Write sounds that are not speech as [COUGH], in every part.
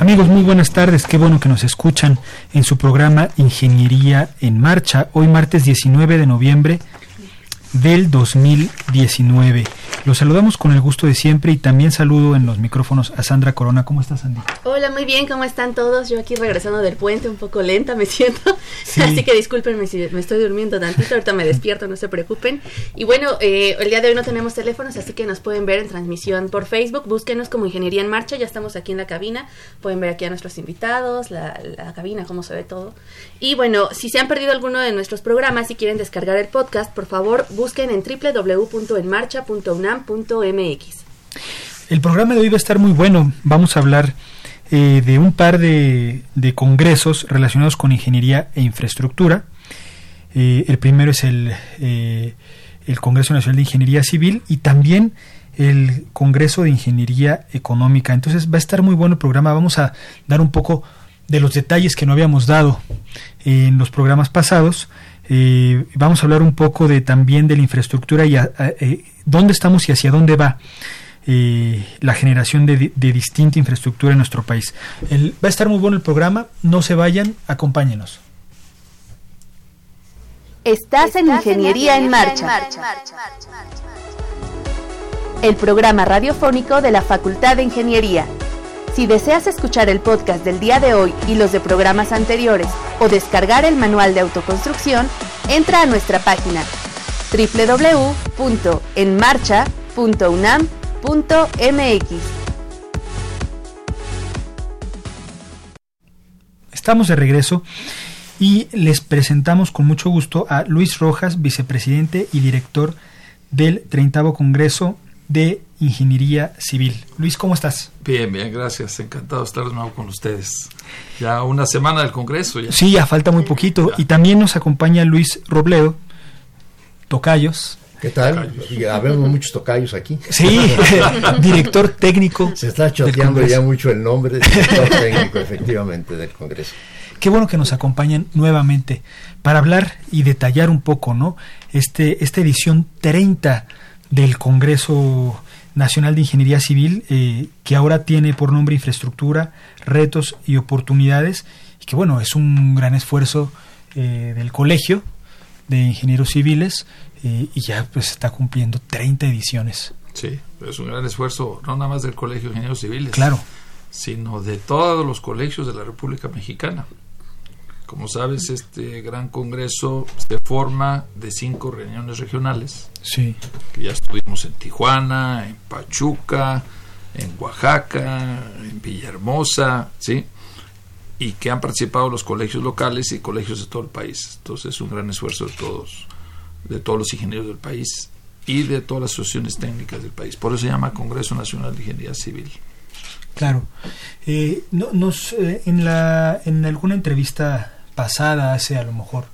Amigos, muy buenas tardes. Qué bueno que nos escuchan en su programa Ingeniería en Marcha. Hoy martes 19 de noviembre del 2019. Los saludamos con el gusto de siempre y también saludo en los micrófonos a Sandra Corona. ¿Cómo estás, Sandy? Hola, muy bien, ¿cómo están todos? Yo aquí regresando del puente, un poco lenta me siento, [LAUGHS] así que discúlpenme si me estoy durmiendo tantito, ahorita me despierto, no se preocupen. Y bueno, eh, el día de hoy no tenemos teléfonos, así que nos pueden ver en transmisión por Facebook, búsquenos como Ingeniería en Marcha, ya estamos aquí en la cabina, pueden ver aquí a nuestros invitados, la, la cabina, cómo se ve todo. Y bueno, si se han perdido alguno de nuestros programas y quieren descargar el podcast, por favor busquen en El programa de hoy va a estar muy bueno. Vamos a hablar eh, de un par de, congresos relacionados con ingeniería e infraestructura. Eh, el primero es eh, el Congreso Nacional de Ingeniería Civil y también el Congreso de Ingeniería Económica. Entonces va a estar muy bueno el programa. Vamos a dar un poco de los detalles que no habíamos dado en los programas pasados eh, vamos a hablar un poco de también de la infraestructura y eh, dónde estamos y hacia dónde va eh, la generación de, distinta infraestructura en nuestro país. va a estar muy bueno el programa, no se vayan, acompáñenos. Estás, en Ingeniería, en, marcha. El programa radiofónico de la Facultad de Ingeniería. Si deseas escuchar el podcast del día de hoy y los de programas anteriores o descargar el manual de autoconstrucción, entra a nuestra página www.enmarcha.unam.mx. Estamos de regreso y les presentamos con mucho gusto a Luis Rojas, vicepresidente y director del 30 Congreso de Ingeniería Civil. Luis, ¿cómo estás? Bien, bien, gracias. Encantado de estar de nuevo con ustedes. Ya una semana del Congreso. Ya. Sí, ya falta muy poquito. Y también nos acompaña Luis Robledo, Tocayos. ¿Qué tal? Habemos muchos tocayos aquí. Sí, [LAUGHS] director técnico. Se está choteando ya mucho el nombre, director técnico, efectivamente, del Congreso. Qué bueno que nos acompañan nuevamente para hablar y detallar un poco, ¿no? Este, esta edición 30 del Congreso Nacional de Ingeniería Civil, eh, que ahora tiene por nombre Infraestructura, Retos y Oportunidades, y que bueno, es un gran esfuerzo eh, del Colegio de Ingenieros Civiles eh, y ya pues está cumpliendo 30 ediciones. Sí, es un gran esfuerzo, no nada más del Colegio de Ingenieros Civiles, claro. sino de todos los colegios de la República Mexicana. Como sabes, este gran congreso se forma de cinco reuniones regionales. Sí. Que ya estuvimos en Tijuana, en Pachuca, en Oaxaca, en Villahermosa, ¿sí? Y que han participado los colegios locales y colegios de todo el país. Entonces es un gran esfuerzo de todos, de todos los ingenieros del país y de todas las asociaciones técnicas del país. Por eso se llama Congreso Nacional de Ingeniería Civil. Claro. Eh, no, nos, eh, en, la, en alguna entrevista pasada, hace a lo mejor,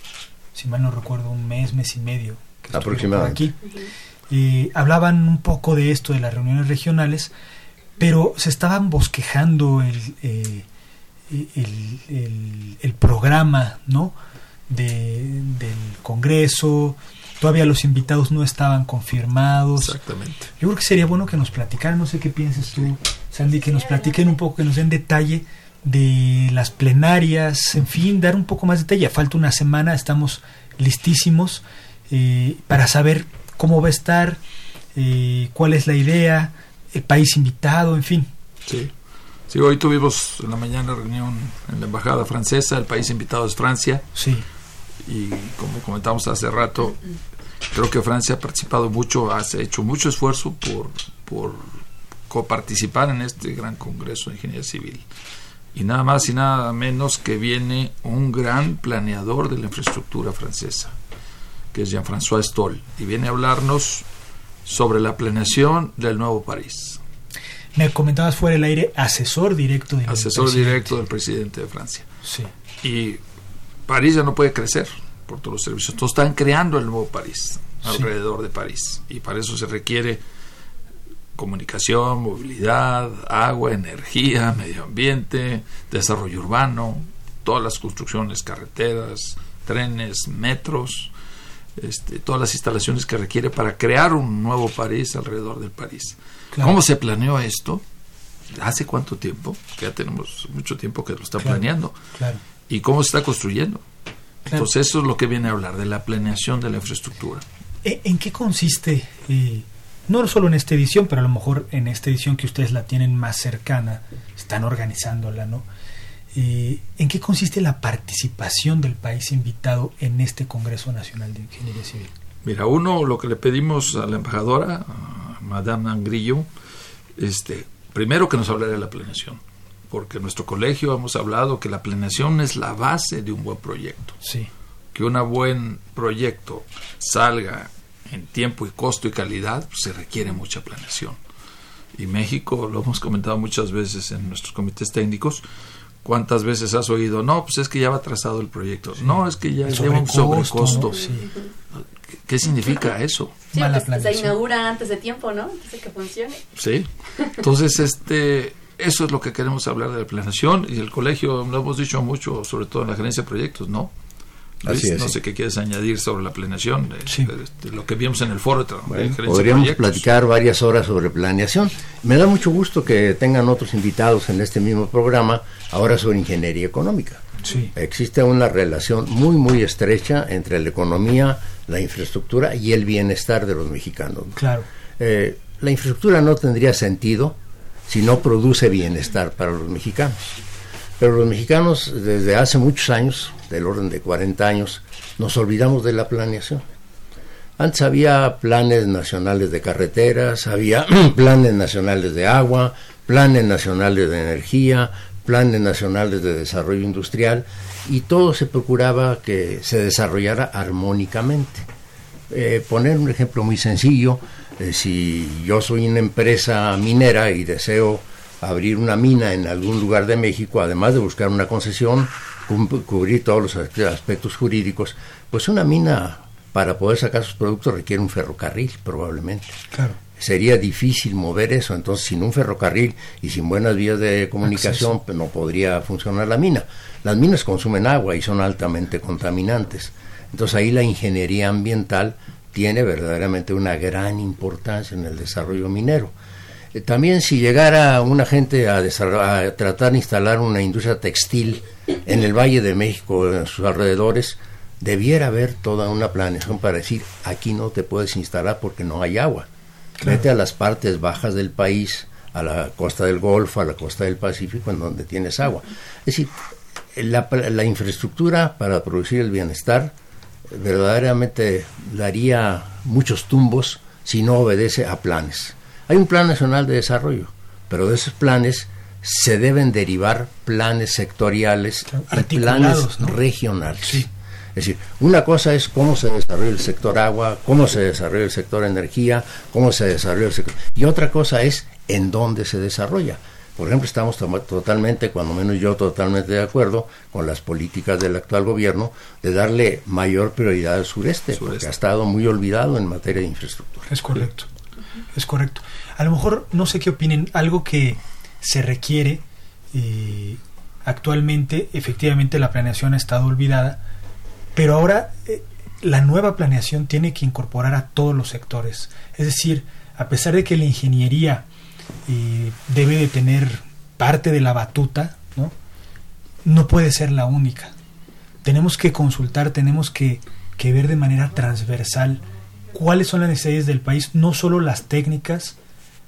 si mal no recuerdo, un mes, mes y medio. Que Aproximadamente. Aquí, y hablaban un poco de esto, de las reuniones regionales, pero se estaban bosquejando el, eh, el, el, programa ¿no? De, del Congreso, todavía los invitados no estaban confirmados. Exactamente. Yo creo que sería bueno que nos platicaran, no sé qué piensas tú, Sandy, que nos platiquen un poco, que nos den detalle de las plenarias, en fin, dar un poco más de detalle. Falta una semana, estamos listísimos eh, para saber cómo va a estar, eh, cuál es la idea, el país invitado, en fin. Sí. Sí, hoy tuvimos en la mañana reunión en la embajada francesa, el país invitado es Francia. Sí. Y como comentamos hace rato, creo que Francia ha participado mucho, ha hecho mucho esfuerzo por, por coparticipar en este gran congreso de ingeniería civil. Y nada más y nada menos que viene un gran planeador de la infraestructura francesa, que es Jean-François Stoll, y viene a hablarnos sobre la planeación del nuevo París. Me comentabas fuera del aire, asesor directo del Asesor directo del presidente de Francia. Sí. Y París ya no puede crecer por todos los servicios. Todos están creando el nuevo París, alrededor de París. Y para eso se requiere comunicación, movilidad, agua, energía, medio ambiente, desarrollo urbano, todas las construcciones, carreteras, trenes, metros, este, todas las instalaciones que requiere para crear un nuevo París alrededor del París. ¿Cómo se planeó esto? ¿Hace cuánto tiempo? Que ya tenemos mucho tiempo que lo está planeando. ¿Y cómo se está construyendo? Entonces eso es lo que viene a hablar, de la planeación de la infraestructura. ¿E, ¿En qué consiste, eh, no solo en esta edición, pero a lo mejor en esta edición que ustedes la tienen más cercana, están organizándola, ¿no? Eh, ¿En qué consiste la participación del país invitado en este Congreso Nacional de Ingeniería Civil? Mira, uno, lo que le pedimos a la embajadora, a Madame Angrillo, este, primero que nos hablara de la planeación, porque en nuestro colegio hemos hablado que la planeación es la base de un buen proyecto. Sí. Que un buen proyecto salga en tiempo y costo y calidad, pues, se requiere mucha planeación. Y México, lo hemos comentado muchas veces en nuestros comités técnicos, ¿Cuántas veces has oído? No, pues es que ya va trazado el proyecto. No, es que ya lleva un sobrecosto. ¿Qué, significa eso? Sí, pues, se inaugura antes de tiempo, ¿no? Antes que funcione. Sí. Entonces, este, eso es lo que queremos hablar de la planeación y el colegio, lo hemos dicho mucho, sobre todo en la gerencia de proyectos, ¿no? No sé qué quieres añadir sobre la planeación, de, lo que vimos en el foro Podríamos platicar varias horas sobre planeación. Me da mucho gusto que tengan otros invitados en este mismo programa, ahora sobre ingeniería económica. Sí. Existe una relación muy, muy estrecha entre la economía, la infraestructura y el bienestar de los mexicanos. Claro. Eh, la infraestructura no tendría sentido si no produce bienestar para los mexicanos. Pero los mexicanos desde hace muchos años, del orden de 40 años, nos olvidamos de la planeación. Antes había planes nacionales de carreteras, había [CLEARS THROAT] planes nacionales de agua, planes nacionales de energía, planes nacionales de desarrollo industrial y todo se procuraba que se desarrollara armónicamente. Eh, poner un ejemplo muy sencillo, eh, si yo soy una empresa minera y deseo abrir una mina en algún lugar de México, además de buscar una concesión, cubrir todos los aspectos jurídicos, pues una mina para poder sacar sus productos requiere un ferrocarril probablemente. Claro. Sería difícil mover eso, entonces sin un ferrocarril y sin buenas vías de comunicación pues, no podría funcionar la mina. Las minas consumen agua y son altamente contaminantes. Entonces ahí la ingeniería ambiental tiene verdaderamente una gran importancia en el desarrollo minero. Eh, también si llegara una gente a, a, tratar de instalar una industria textil en el Valle de México, en sus alrededores, debiera haber toda una planeación para decir, aquí no te puedes instalar porque no hay agua. Vete a las partes bajas del país, a la costa del Golfo, a la costa del Pacífico, en donde tienes agua. Es decir, la, la infraestructura para producir el bienestar verdaderamente daría muchos tumbos si no obedece a planes. Hay un plan nacional de desarrollo, pero de esos planes se deben derivar planes sectoriales y planes regionales. Es decir, una cosa es cómo se desarrolla el sector agua, cómo se desarrolla el sector energía, cómo se desarrolla el sector... Y otra cosa es en dónde se desarrolla. Por ejemplo, estamos totalmente, cuando menos yo totalmente de acuerdo con las políticas del actual gobierno de darle mayor prioridad al sureste, porque ha estado muy olvidado en materia de infraestructura. Es correcto es correcto. A lo mejor, no sé qué opinen, algo que se requiere eh, actualmente, efectivamente la planeación ha estado olvidada, pero ahora eh, la nueva planeación tiene que incorporar a todos los sectores. Es decir, a pesar de que la ingeniería eh, debe de tener parte de la batuta, ¿no? no puede ser la única. Tenemos que consultar, tenemos que, que ver de manera transversal cuáles son las necesidades del país, no solo las técnicas,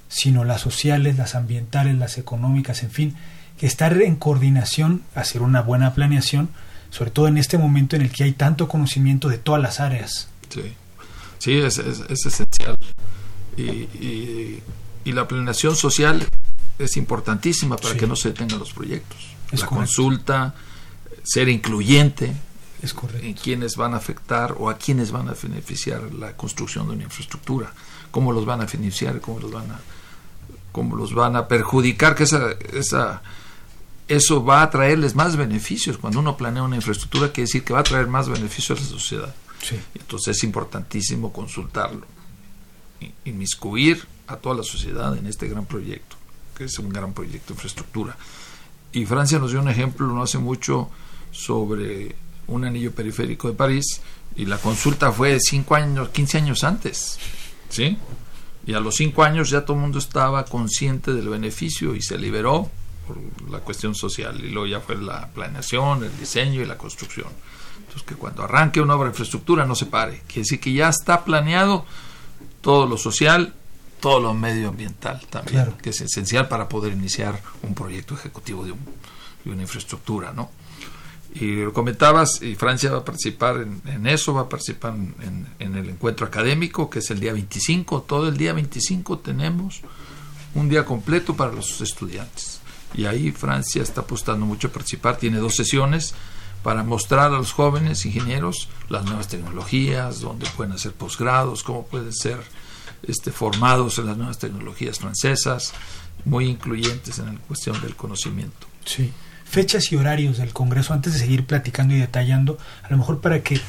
sino las sociales, las ambientales, las económicas, en fin, que estar en coordinación, hacer una buena planeación, sobre todo en este momento en el que hay tanto conocimiento de todas las áreas. Sí, sí es, esencial. Y, la planeación social es importantísima para que no se detengan los proyectos. la consulta, ser incluyente, es en quiénes van a afectar o a quiénes van a beneficiar la construcción de una infraestructura, cómo los van a beneficiar, cómo los van a, cómo los van a perjudicar, que esa, esa, eso va a traerles más beneficios. Cuando uno planea una infraestructura, quiere decir que va a traer más beneficios a la sociedad. Entonces es importantísimo consultarlo, inmiscuir a toda la sociedad en este gran proyecto, que es un gran proyecto de infraestructura. Y Francia nos dio un ejemplo no hace mucho sobre un anillo periférico de París y la consulta fue cinco años, 15 años antes, ¿sí? Y a los cinco años ya todo el mundo estaba consciente del beneficio y se liberó por la cuestión social y luego ya fue la planeación, el diseño y la construcción. Entonces que cuando arranque una obra de infraestructura no se pare, quiere decir que ya está planeado todo lo social, todo lo medioambiental también, que es esencial para poder iniciar un proyecto ejecutivo de, de una infraestructura, ¿no? Y lo comentabas, y Francia va a participar en, eso, va a participar en, el encuentro académico, que es el día 25. Todo el día 25 tenemos un día completo para los estudiantes. Y ahí Francia está apostando mucho a participar. Tiene dos sesiones para mostrar a los jóvenes ingenieros las nuevas tecnologías, dónde pueden hacer posgrados, cómo pueden ser este, formados en las nuevas tecnologías francesas, muy incluyentes en la cuestión del conocimiento. Sí fechas y horarios del Congreso antes de seguir platicando y detallando, a lo mejor para que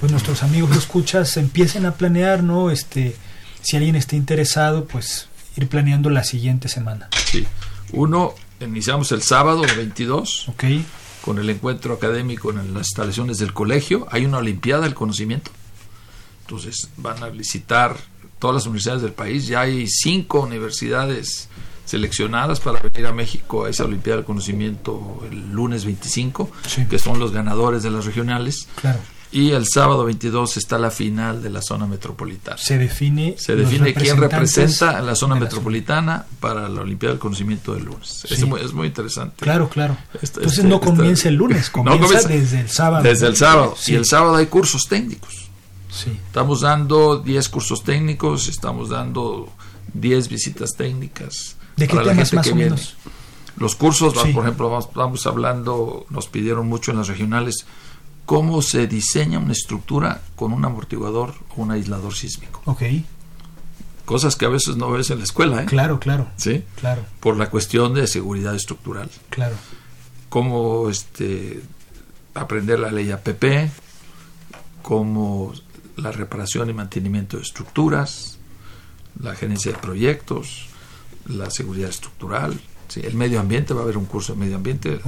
pues nuestros amigos lo escuchas empiecen a planear, ¿no? Este, si alguien está interesado, pues ir planeando la siguiente semana. Sí. Uno, iniciamos el sábado 22. Ok. Con el encuentro académico en las instalaciones del colegio. Hay una Olimpiada del Conocimiento. Entonces van a visitar todas las universidades del país. Ya hay cinco universidades seleccionadas para venir a México a esa Olimpiada del Conocimiento el lunes 25, que son los ganadores de las regionales. Claro. Y el sábado 22 está la final de la zona metropolitana. Se define, Se define quién representa la zona metropolitana para la Olimpiada del Conocimiento del lunes. Es, muy, es, muy, interesante. Claro, claro. Este, Entonces este, no comienza el lunes, [LAUGHS] comienza, desde el sábado. Desde el sábado. Y el sábado hay cursos técnicos. Sí. Estamos dando 10 cursos técnicos, estamos dando 10 visitas técnicas ¿De qué temas más o menos? Los cursos, por ejemplo, vamos, hablando, nos pidieron mucho en las regionales, cómo se diseña una estructura con un amortiguador o un aislador sísmico. Ok. Cosas que a veces no ves en la escuela, ¿eh? Claro, claro. Sí. Claro. Por la cuestión de seguridad estructural. Claro. Cómo este, aprender la ley APP, cómo la reparación y mantenimiento de estructuras, la gerencia de proyectos, la seguridad estructural, el medio ambiente, va a haber un curso de medio ambiente.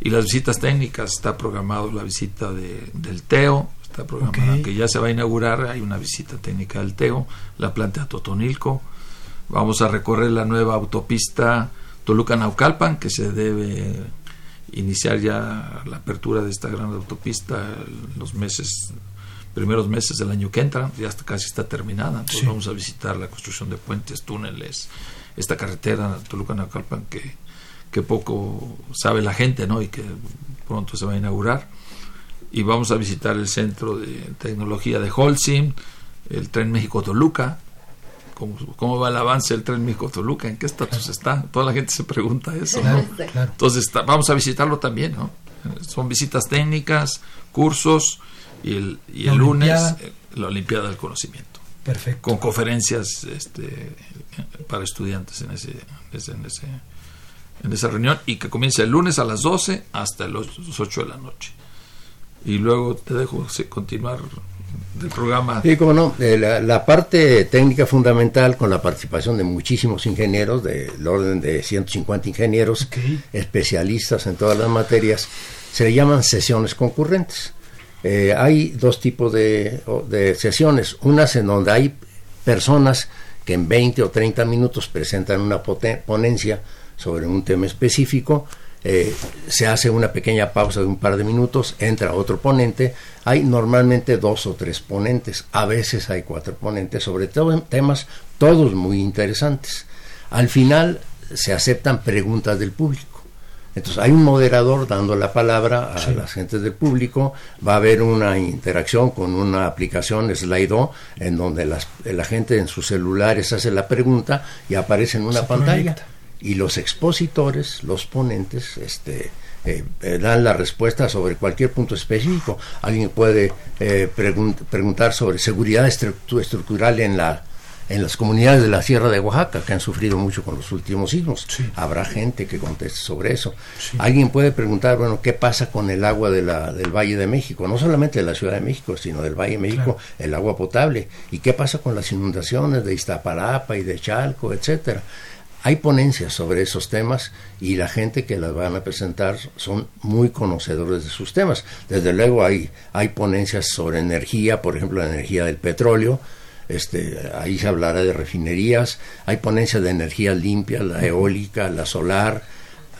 Y las visitas técnicas, está programado la visita de, del TEO, está programada, que ya se va a inaugurar, hay una visita técnica del TEO, la planta de Totonilco. Vamos a recorrer la nueva autopista Toluca-Naucalpan, que se debe iniciar ya la apertura de esta gran autopista en los meses primeros meses del año que entra, ya casi está terminada, entonces vamos a visitar la construcción de puentes, túneles, esta carretera Toluca-Naucalpan que, que poco sabe la gente, ¿no? Y que pronto se va a inaugurar. Y vamos a visitar el centro de tecnología de Holcim, el tren México-Toluca. ¿Cómo, ¿Cómo, va el avance del tren México-Toluca? ¿En qué estatus está? Toda la gente se pregunta eso, ¿no? Entonces vamos a visitarlo también, ¿no? Son visitas técnicas, cursos y el, y el lunes eh, la Olimpiada del Conocimiento. Perfecto. Con conferencias este, para estudiantes en, ese, en, ese, en esa reunión y que comienza el lunes a las 12 hasta las 8 de la noche. Y luego te dejo continuar del programa. Sí, como no, eh, la, parte técnica fundamental con la participación de muchísimos ingenieros, del orden de 150 ingenieros, especialistas en todas las materias, se le llaman sesiones concurrentes. Eh, hay dos tipos de, sesiones, unas en donde hay personas que en 20 o 30 minutos presentan una ponencia sobre un tema específico, eh, se hace una pequeña pausa de un par de minutos, entra otro ponente, hay normalmente dos o tres ponentes, a veces hay cuatro ponentes, sobre todo en temas todos muy interesantes. Al final se aceptan preguntas del público. Entonces hay un moderador dando la palabra a las gentes del público, va a haber una interacción con una aplicación Slido en donde la gente en sus celulares hace la pregunta y aparece en una pantalla. y los expositores, los ponentes, este, eh, eh, dan la respuesta sobre cualquier punto específico. Alguien puede eh, preguntar sobre seguridad estructural en la en las comunidades de la Sierra de Oaxaca que han sufrido mucho con los últimos sismos. Habrá gente que conteste sobre eso. Alguien puede preguntar, bueno, ¿qué pasa con el agua de la, del Valle de México? No solamente de la Ciudad de México, sino del Valle de México, el agua potable. ¿Y qué pasa con las inundaciones de Iztapalapa y de Chalco, etcétera? Hay ponencias sobre esos temas y la gente que las van a presentar son muy conocedores de sus temas. Desde luego hay, hay ponencias sobre energía, por ejemplo, la energía del petróleo, este, ahí se hablará de refinerías, hay ponencias de energía limpia, la eólica, la solar,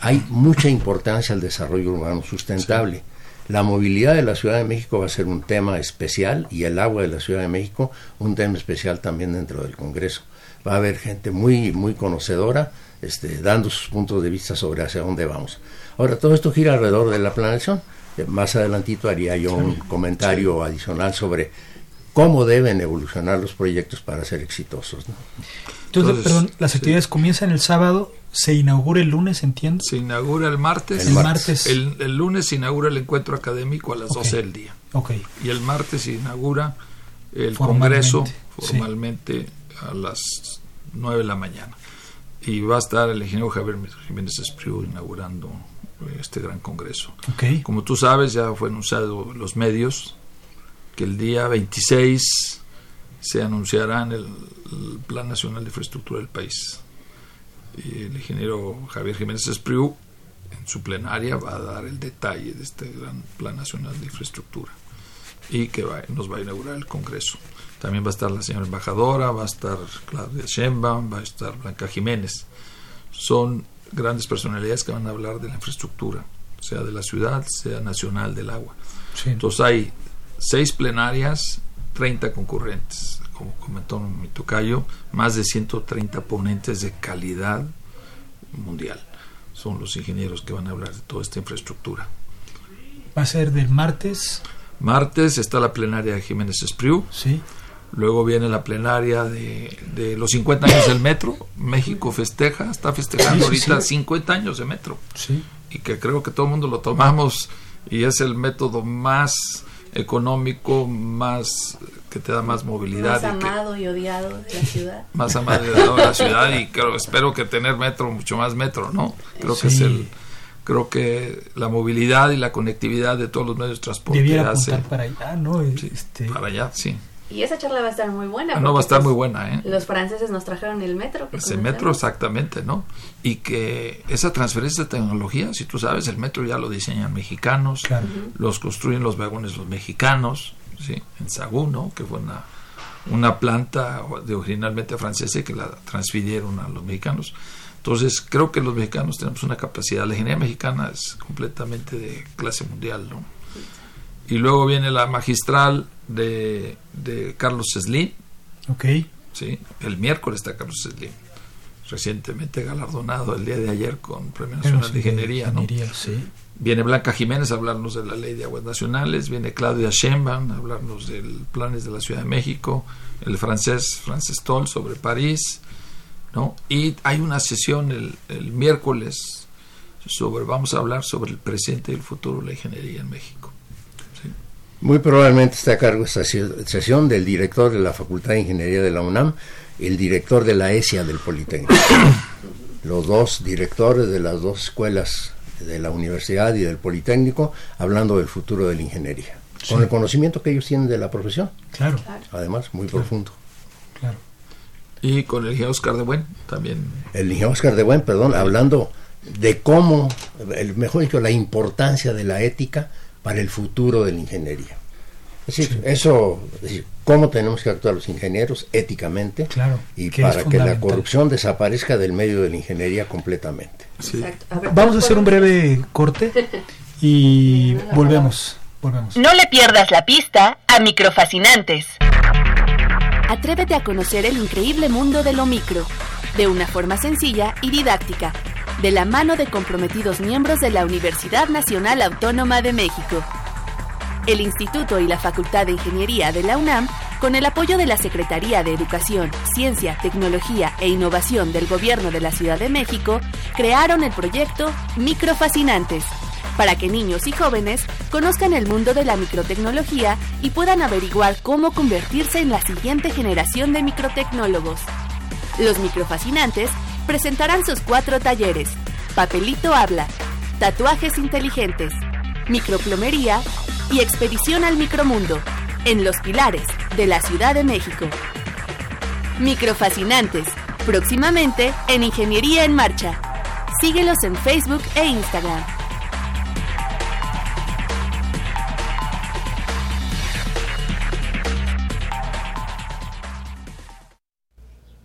hay mucha importancia al desarrollo urbano sustentable. La movilidad de la Ciudad de México va a ser un tema especial y el agua de la Ciudad de México un tema especial también dentro del Congreso. Va a haber gente muy, muy conocedora este, dando sus puntos de vista sobre hacia dónde vamos. Ahora, todo esto gira alrededor de la planeación. Más adelantito haría yo un comentario adicional sobre cómo deben evolucionar los proyectos para ser exitosos. Entonces, perdón, las actividades comienzan el sábado, se inaugura el lunes, entiendo. Se inaugura el martes. El, martes. El, lunes se inaugura el encuentro académico a las 12 del día. Okay. Y el martes se inaugura el congreso formalmente a las 9 de la mañana. Y va a estar el ingeniero Javier Jiménez Espriu inaugurando este gran congreso. Okay. Como tú sabes, ya fue anunciado en los medios que el día 26 se anunciará en el, Plan Nacional de Infraestructura del país. Y el ingeniero Javier Jiménez Espriu, en su plenaria, va a dar el detalle de este gran Plan Nacional de Infraestructura y que nos va a inaugurar el Congreso. También va a estar la señora embajadora, va a estar Claudia Sheinbaum, va a estar Blanca Jiménez. Son grandes personalidades que van a hablar de la infraestructura, sea de la ciudad, sea nacional del agua. Entonces hay seis plenarias, 30 concurrentes, como comentó mi tocayo, más de 130 ponentes de calidad mundial. Son los ingenieros que van a hablar de toda esta infraestructura. ¿Va a ser del martes? Martes está la plenaria de Jiménez Espriu. Sí. Luego viene la plenaria de, los 50 años del metro. México festeja, está festejando ahorita 50 años de metro. Sí. Y que creo que todo el mundo lo tomamos y es el método más económico, más que te da más movilidad. Más amado y, odiado de la ciudad. [LAUGHS] Más amado y odiado de la ciudad y creo, espero que tener metro, mucho más metro, ¿no? Creo que es el creo que la movilidad y la conectividad de todos los medios de transporte Debiera hace, para allá, ¿no? Este... Para allá, sí. Y esa charla va a estar muy buena. Ah, no, va a estar muy buena, ¿eh? Los franceses nos trajeron el metro. Ese metro, exactamente, ¿no? Y que esa transferencia de tecnología, si tú sabes, el metro ya lo diseñan mexicanos, los construyen los vagones los mexicanos, ¿sí? En Sagún, ¿no? Que fue una, una planta de originalmente francesa que la transfirieron a los mexicanos. Entonces, creo que los mexicanos tenemos una capacidad. La ingeniería mexicana es completamente de clase mundial, ¿no? Y luego viene la magistral de, de Carlos Slim. Ok. Sí, el miércoles está Carlos Slim. Recientemente galardonado el día de ayer con Premio Nacional de Ingeniería, ¿no? Sí. Viene Blanca Jiménez a hablarnos de la Ley de Aguas Nacionales, viene Claudia Sheinbaum a hablarnos de planes de la Ciudad de México, el francés Frances Toll sobre París, ¿no? Y hay una sesión el, el miércoles sobre, vamos a hablar sobre el presente y el futuro de la ingeniería en México. Muy probablemente está a cargo esta sesión del director de la Facultad de Ingeniería de la UNAM, el director de la ESIA del Politécnico. [COUGHS] Los dos directores de las dos escuelas de la universidad y del Politécnico hablando del futuro de la ingeniería. Con el conocimiento que ellos tienen de la profesión. Claro. Además, muy profundo. Claro. Y con el ingeniero Oscar de Buen también. El ingeniero Oscar de Buen, perdón, hablando de cómo, el, mejor dicho, la importancia de la ética para el futuro de la ingeniería. Es decir, eso, es decir, cómo tenemos que actuar los ingenieros éticamente y para que la corrupción desaparezca del medio de la ingeniería completamente. Vamos a hacer un breve corte [LAUGHS] y volvemos, volvemos. No le pierdas la pista a Microfascinantes. Atrévete a conocer el increíble mundo de lo micro de una forma sencilla y didáctica, de la mano de comprometidos miembros de la Universidad Nacional Autónoma de México. El Instituto y la Facultad de Ingeniería de la UNAM, con el apoyo de la Secretaría de Educación, Ciencia, Tecnología e Innovación del Gobierno de la Ciudad de México, crearon el proyecto Microfascinantes, para que niños y jóvenes conozcan el mundo de la microtecnología y puedan averiguar cómo convertirse en la siguiente generación de microtecnólogos. Los microfascinantes presentarán sus cuatro talleres, Papelito Habla, Tatuajes Inteligentes, Microplomería y Expedición al Micromundo, en Los Pilares, de la Ciudad de México. Microfascinantes, próximamente en Ingeniería en Marcha. Síguelos en Facebook e Instagram.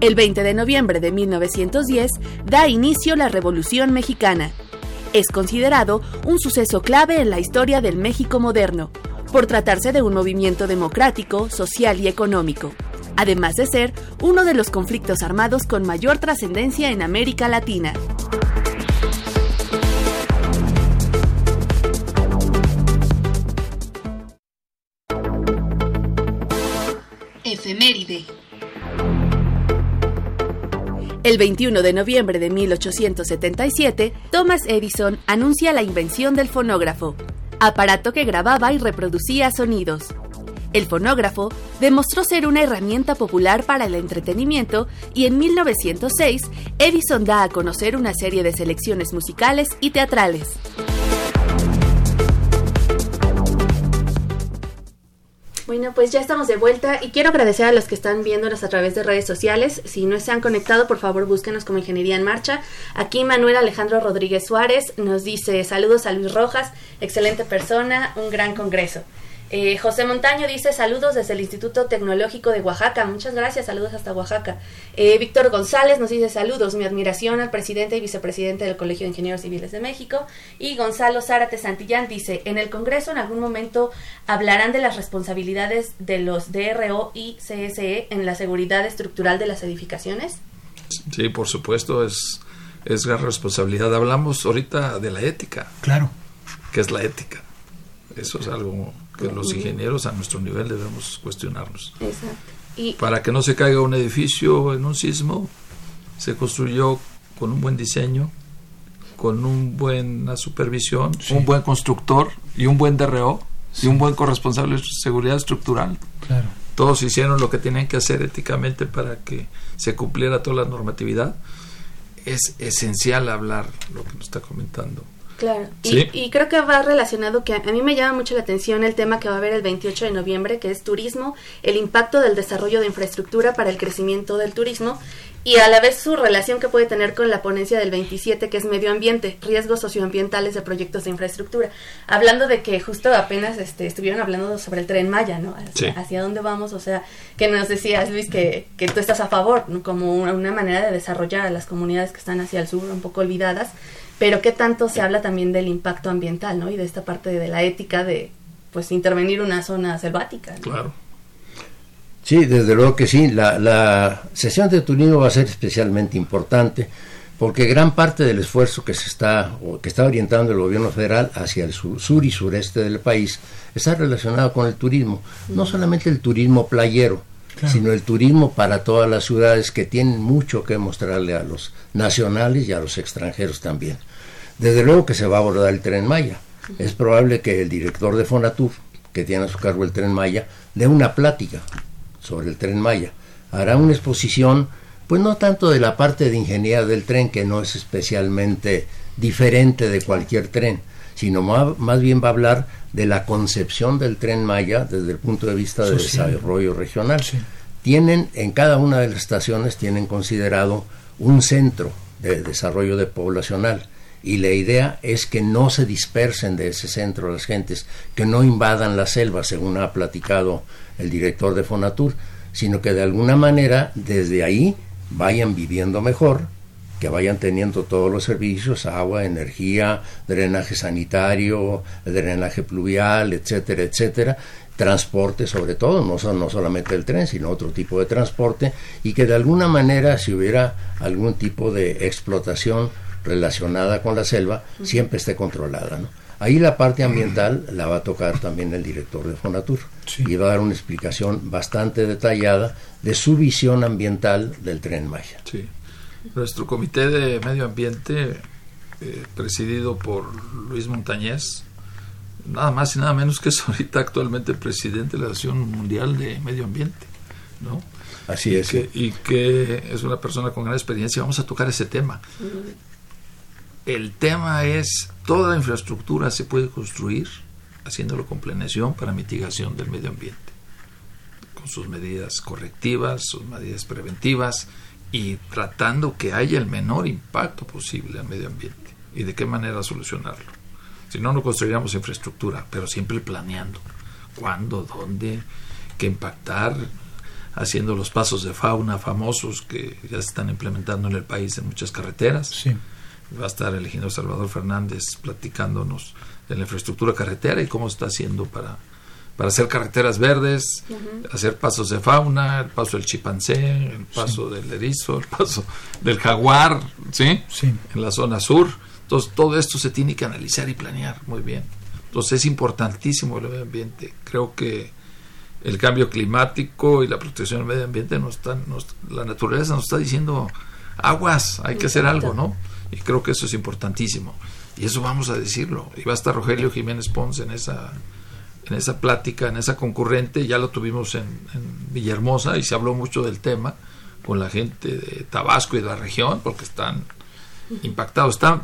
El 20 de noviembre de 1910 da inicio la Revolución Mexicana. Es considerado un suceso clave en la historia del México moderno, por tratarse de un movimiento democrático, social y económico, además de ser uno de los conflictos armados con mayor trascendencia en América Latina. Efeméride. El 21 de noviembre de 1877, Thomas Edison anuncia la invención del fonógrafo, aparato que grababa y reproducía sonidos. El fonógrafo demostró ser una herramienta popular para el entretenimiento y en 1906 Edison da a conocer una serie de selecciones musicales y teatrales. Bueno, pues ya estamos de vuelta y quiero agradecer a los que están viéndonos a través de redes sociales. Si no se han conectado, por favor búsquenos como Ingeniería en Marcha. Aquí Manuel Alejandro Rodríguez Suárez nos dice saludos a Luis Rojas, excelente persona, un gran congreso. Eh, José Montaño dice saludos desde el Instituto Tecnológico de Oaxaca. Muchas gracias, saludos hasta Oaxaca. Eh, Víctor González nos dice saludos, mi admiración al presidente y vicepresidente del Colegio de Ingenieros Civiles de México. Y Gonzalo Zárate Santillán dice, en el Congreso en algún momento hablarán de las responsabilidades de los DRO y CSE en la seguridad estructural de las edificaciones. Sí, por supuesto, es, es la responsabilidad. Hablamos ahorita de la ética. Claro. ¿Qué es la ética? Eso es algo que los ingenieros a nuestro nivel debemos cuestionarnos. Exacto. Para que no se caiga un edificio en un sismo, se construyó con un buen diseño, con una buena supervisión, un buen constructor y un buen DRO y un buen corresponsable de seguridad estructural. Claro. Todos hicieron lo que tenían que hacer éticamente para que se cumpliera toda la normatividad. Es esencial hablar lo que nos está comentando Claro, y, creo que va relacionado que a, mí me llama mucho la atención el tema que va a haber el 28 de noviembre, que es turismo, el impacto del desarrollo de infraestructura para el crecimiento del turismo y a la vez su relación que puede tener con la ponencia del 27, que es medio ambiente, riesgos socioambientales de proyectos de infraestructura. Hablando de que justo apenas este, estuvieron hablando sobre el tren Maya, ¿no? Hacia, dónde vamos, o sea, que nos decías, Luis, que, que tú estás a favor, como una, una manera de desarrollar a las comunidades que están hacia el sur, un poco olvidadas pero qué tanto se habla también del impacto ambiental, ¿no? Y de esta parte de, la ética de, pues, intervenir una zona selvática. Claro. Sí, desde luego que sí. La, la sesión de turismo va a ser especialmente importante porque gran parte del esfuerzo que se está que está orientando el gobierno federal hacia el sur, y sureste del país está relacionado con el turismo, no solamente el turismo playero, sino el turismo para todas las ciudades que tienen mucho que mostrarle a los nacionales y a los extranjeros también. Desde luego que se va a abordar el tren Maya. Es probable que el director de Fonatur, que tiene a su cargo el tren Maya, dé una plática sobre el tren Maya. Hará una exposición, pues no tanto de la parte de ingeniería del tren, que no es especialmente diferente de cualquier tren, sino más, bien va a hablar de la concepción del tren Maya desde el punto de vista del desarrollo regional. tienen en cada una de las estaciones tienen considerado un centro de desarrollo de poblacional y la idea es que no se dispersen de ese centro las gentes, que no invadan la selva, según ha platicado el director de Fonatur, sino que de alguna manera desde ahí vayan viviendo mejor, que vayan teniendo todos los servicios, agua, energía, drenaje sanitario, drenaje pluvial, etcétera, etcétera, transporte sobre todo, no, no solamente el tren, sino otro tipo de transporte, y que de alguna manera si hubiera algún tipo de explotación relacionada con la selva, siempre esté controlada. ¿no? Ahí la parte ambiental la va a tocar también el director de Fonatur y va a dar una explicación bastante detallada de su visión ambiental del tren Maya. Sí. Nuestro comité de medio ambiente, eh, presidido por Luis Montañez, nada más y nada menos que es ahorita actualmente presidente de la Asociación Mundial de Medio Ambiente, ¿no? Así es. y que es una persona con gran experiencia. Vamos a tocar ese tema. El tema es, toda la infraestructura se puede construir haciéndolo con planeación para mitigación del medio ambiente, con sus medidas correctivas, sus medidas preventivas y tratando que haya el menor impacto posible al medio ambiente. Y de qué manera solucionarlo. Si no, no construiríamos infraestructura, pero siempre planeando. Cuándo, dónde, qué impactar, haciendo los pasos de fauna famosos que ya se están implementando en el país en muchas carreteras. Va a estar el ingeniero Salvador Fernández platicándonos de la infraestructura carretera y cómo está haciendo para, para hacer carreteras verdes, hacer pasos de fauna, el paso del chimpancé, el paso del erizo, el paso del jaguar, ¿sí? Sí. En la zona sur entonces, todo esto se tiene que analizar y planear muy bien. Entonces, es importantísimo el medio ambiente. Creo que el cambio climático y la protección del medio ambiente nos están, la naturaleza nos está diciendo aguas, hay que hacer algo, ¿no? Y creo que eso es importantísimo. Y eso vamos a decirlo. Y va a estar Rogelio Jiménez Ponce en esa, en esa plática, en esa concurrente. Ya lo tuvimos en, en Villahermosa y se habló mucho del tema con la gente de Tabasco y de la región, porque están impactados. Están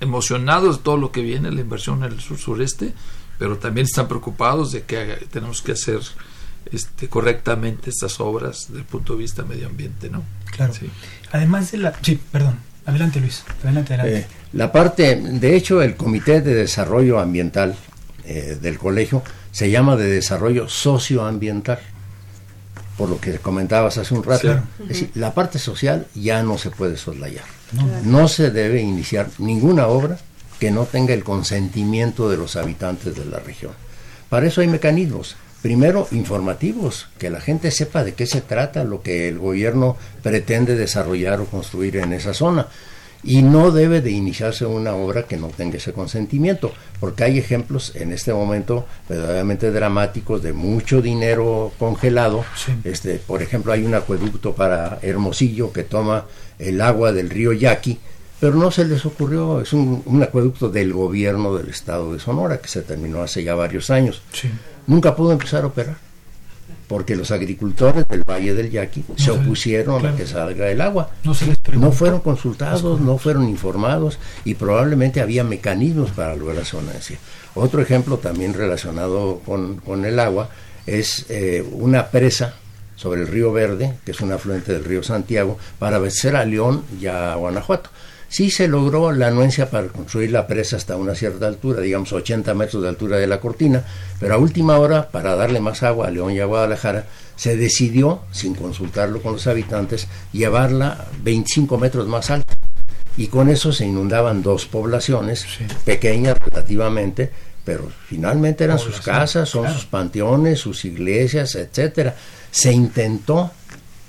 emocionados de todo lo que viene, la inversión en el sur sureste, pero también están preocupados de que tenemos que hacer este, correctamente estas obras desde el punto de vista medio ambiente, ¿no? Claro. Además de la... Sí, perdón. Adelante, Luis. Adelante, adelante. Eh, la parte, de hecho, el Comité de Desarrollo Ambiental eh, del colegio se llama de Desarrollo Socioambiental, por lo que comentabas hace un rato. Es decir, la parte social ya no se puede soslayar. No. se debe iniciar ninguna obra que no tenga el consentimiento de los habitantes de la región. Para eso hay mecanismos. Primero, informativos, que la gente sepa de qué se trata lo que el gobierno pretende desarrollar o construir en esa zona y no debe de iniciarse una obra que no tenga ese consentimiento, porque hay ejemplos en este momento verdaderamente dramáticos de mucho dinero congelado. Este, por ejemplo, hay un acueducto para Hermosillo que toma el agua del río Yaqui, pero no se les ocurrió, es un, acueducto del gobierno del estado de Sonora que se terminó hace ya varios años. Nunca pudo empezar a operar porque los agricultores del Valle del Yaqui se opusieron a que salga el agua. No, fueron consultados, no fueron informados y probablemente había mecanismos para lograr su ganancia. Otro ejemplo también relacionado con, el agua es eh, una presa sobre el río Verde, que es un afluente del río Santiago, para vencer a León y a Guanajuato. Sí se logró la anuencia para construir la presa hasta una cierta altura, digamos 80 metros de altura de la cortina, pero a última hora, para darle más agua a León y a Guadalajara, se decidió, sin consultarlo con los habitantes, llevarla 25 metros más alta. Y con eso se inundaban dos poblaciones, pequeñas relativamente, pero finalmente eran sus casas, son sus panteones, sus iglesias, etcétera. Se intentó,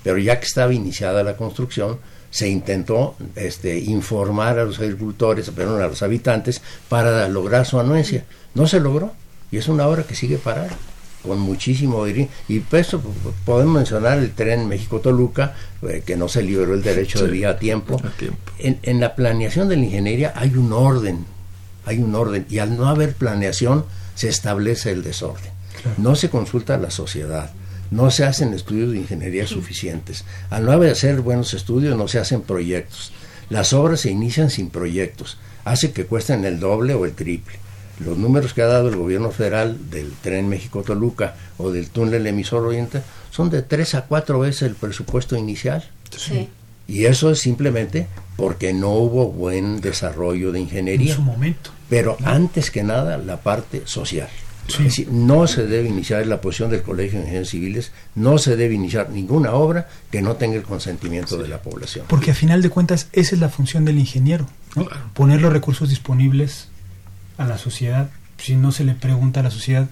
pero ya que estaba iniciada la construcción, se intentó este, informar a los agricultores, perdón, a los habitantes para lograr su anuencia. No se logró y es una obra que sigue parada con muchísimo y pues podemos mencionar el tren México-Toluca eh, que no se liberó el derecho de vía a tiempo. En, en, la planeación de la ingeniería hay un orden hay un orden y al no haber planeación se establece el desorden no se consulta a la sociedad no se hacen estudios de ingeniería suficientes. Al no hacer buenos estudios no se hacen proyectos. Las obras se inician sin proyectos. Hace que cuesten el doble o el triple. los números que ha dado el gobierno federal del tren México-Toluca o del túnel emisor oriente son de tres a cuatro veces el presupuesto inicial. Sí. Y eso es simplemente porque no hubo buen desarrollo de ingeniería. En su momento. Pero antes que nada, la parte social. Es decir, no se debe iniciar la posición del Colegio de Ingenieros Civiles, no se debe iniciar ninguna obra que no tenga el consentimiento de la población. Porque a final de cuentas esa es la función del ingeniero, ¿no? poner los recursos disponibles a la sociedad. Si no se le pregunta a la sociedad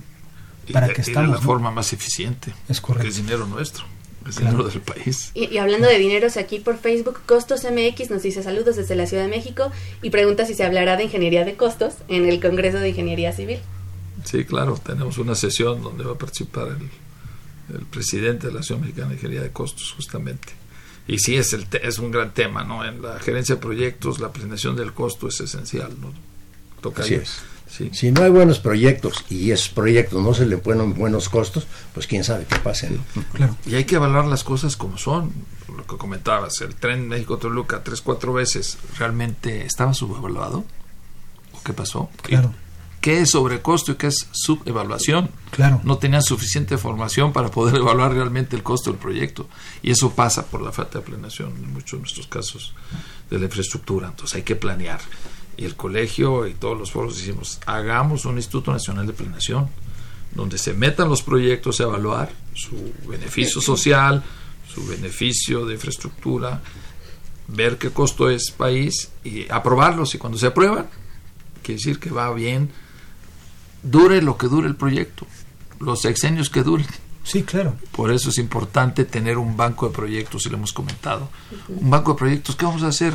para qué estamos. la forma más eficiente. Es correcto. Es dinero nuestro. Es dinero del país. Y, y, hablando de dineros, aquí por Facebook, Costos MX nos dice saludos desde la Ciudad de México y pregunta si se hablará de ingeniería de costos en el Congreso de Ingeniería Civil. Sí, claro, tenemos una sesión donde va a participar el, el presidente de la Asociación Mexicana de Ingeniería de Costos, justamente. Y sí, es, el es un gran tema, ¿no? En la gerencia de proyectos, la planeación del costo es esencial, ¿no? Toca Así es. Sí. Si no hay buenos proyectos y esos proyectos no se le ponen buenos costos, pues quién sabe qué pasa. ¿no? Claro. Y hay que evaluar las cosas como son. Lo que comentabas, el tren México-Toluca tres, cuatro veces, ¿realmente estaba subevaluado? ¿O qué pasó? Claro. ¿Qué es sobrecosto y qué es subevaluación? Claro. No tenían suficiente formación para poder [LAUGHS] evaluar realmente el costo del proyecto. Y eso pasa por la falta de planeación en muchos de nuestros casos de la infraestructura. Entonces hay que planear y el colegio y todos los foros decimos, hagamos un Instituto Nacional de Planeación, donde se metan los proyectos a evaluar su beneficio social, su beneficio de infraestructura, ver qué costo es país y aprobarlos. Y cuando se aprueban, quiere decir que va bien, dure lo que dure el proyecto, los sexenios que duren. Sí, claro. Por eso es importante tener un banco de proyectos, y lo hemos comentado. Un banco de proyectos, ¿qué vamos a hacer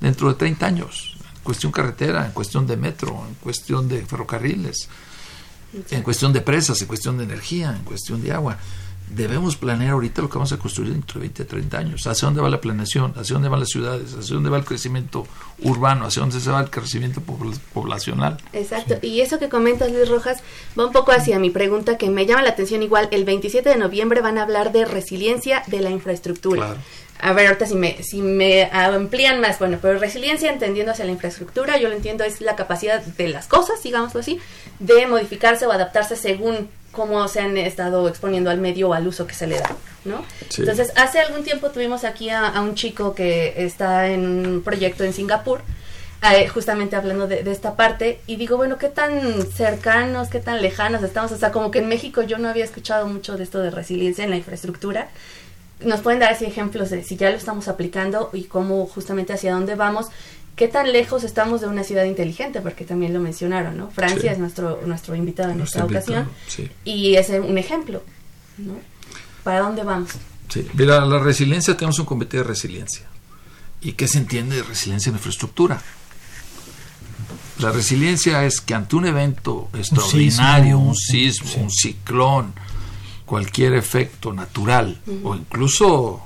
dentro de 30 años? cuestión carretera, en cuestión de metro, en cuestión de ferrocarriles, en cuestión de presas, en cuestión de energía, en cuestión de agua. Debemos planear ahorita lo que vamos a construir dentro de 20, 30 años. ¿Hacia dónde va la planeación? ¿Hacia dónde van las ciudades? ¿Hacia dónde va el crecimiento urbano? ¿Hacia dónde se va el crecimiento poblacional? Exacto. Sí. Y eso que comentas, Luis Rojas, va un poco hacia mi pregunta que me llama la atención igual. El 27 de noviembre van a hablar de resiliencia de la infraestructura. Claro a ver, ahorita si me, si me amplían más, bueno, pero resiliencia entendiendo hacia la infraestructura, yo lo entiendo, es la capacidad de las cosas, digámoslo así, de modificarse o adaptarse según cómo se han estado exponiendo al medio o al uso que se le da, ¿no? Sí. Entonces, hace algún tiempo tuvimos aquí a, a, un chico que está en un proyecto en Singapur, eh, justamente hablando de, de, esta parte, y digo, bueno, ¿qué tan cercanos, qué tan lejanos estamos? O sea, como que en México yo no había escuchado mucho de esto de resiliencia en la infraestructura, nos pueden dar así ejemplos de si ya lo estamos aplicando y cómo justamente hacia dónde vamos, qué tan lejos estamos de una ciudad inteligente, porque también lo mencionaron, ¿no? Francia sí. es nuestro nuestro invitado en nuestra ocasión sí. y es un ejemplo, ¿no? ¿Para dónde vamos? Sí, mira, la resiliencia tenemos un comité de resiliencia. ¿Y qué se entiende de resiliencia en infraestructura? La resiliencia es que ante un evento extraordinario, un sismo, un, sismo, un ciclón, cualquier efecto natural uh -huh. o incluso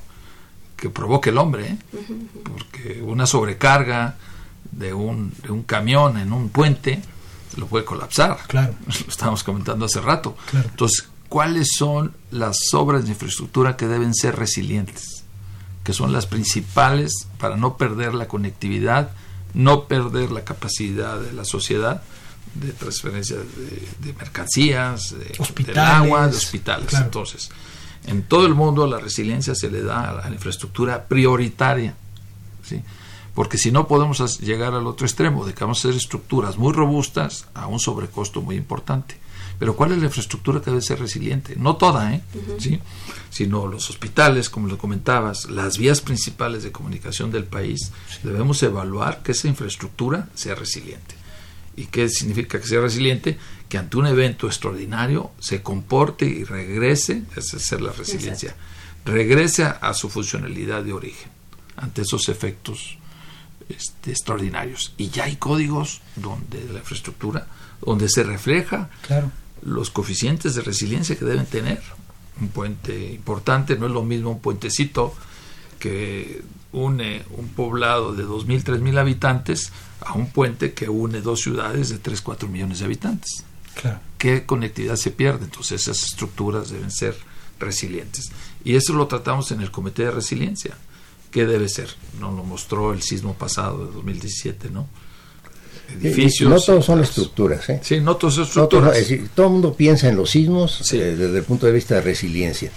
que provoque el hombre, ¿eh? porque una sobrecarga de un, de un camión en un puente lo puede colapsar. Claro. [LAUGHS] Lo estábamos comentando hace rato. Claro. Entonces, ¿cuáles son las obras de infraestructura que deben ser resilientes? Que son las principales para no perder la conectividad, no perder la capacidad de la sociedad de transferencia de, de mercancías, de, hospitales, del agua, de hospitales. Claro. Entonces, en todo el mundo la resiliencia se le da a la infraestructura prioritaria, ¿sí? porque si no podemos llegar al otro extremo, de que vamos a hacer estructuras muy robustas a un sobrecosto muy importante. Pero ¿cuál es la infraestructura que debe ser resiliente? No toda, ¿eh? Uh -huh. ¿Sí? sino los hospitales, como lo comentabas, las vías principales de comunicación del país, debemos evaluar que esa infraestructura sea resiliente. ¿Y qué significa que sea resiliente? Que ante un evento extraordinario se comporte y regrese, esa es la resiliencia, Exacto. regrese a, su funcionalidad de origen ante esos efectos este, extraordinarios. Y ya hay códigos donde de la infraestructura, donde se refleja claro. los coeficientes de resiliencia que deben tener. Un puente importante no es lo mismo un puentecito que une un poblado de 2.000, 3.000 habitantes a un puente que une dos ciudades de 3, 4 millones de habitantes. Claro. ¿Qué conectividad se pierde? Entonces esas estructuras deben ser resilientes. Y eso lo tratamos en el Comité de Resiliencia. ¿Qué debe ser? Nos lo mostró el sismo pasado de 2017, ¿no? edificios. no todos son estructuras, ¿eh? Sí, no todos son estructuras. todo el mundo piensa en los sismos eh, desde el punto de vista de resiliencia.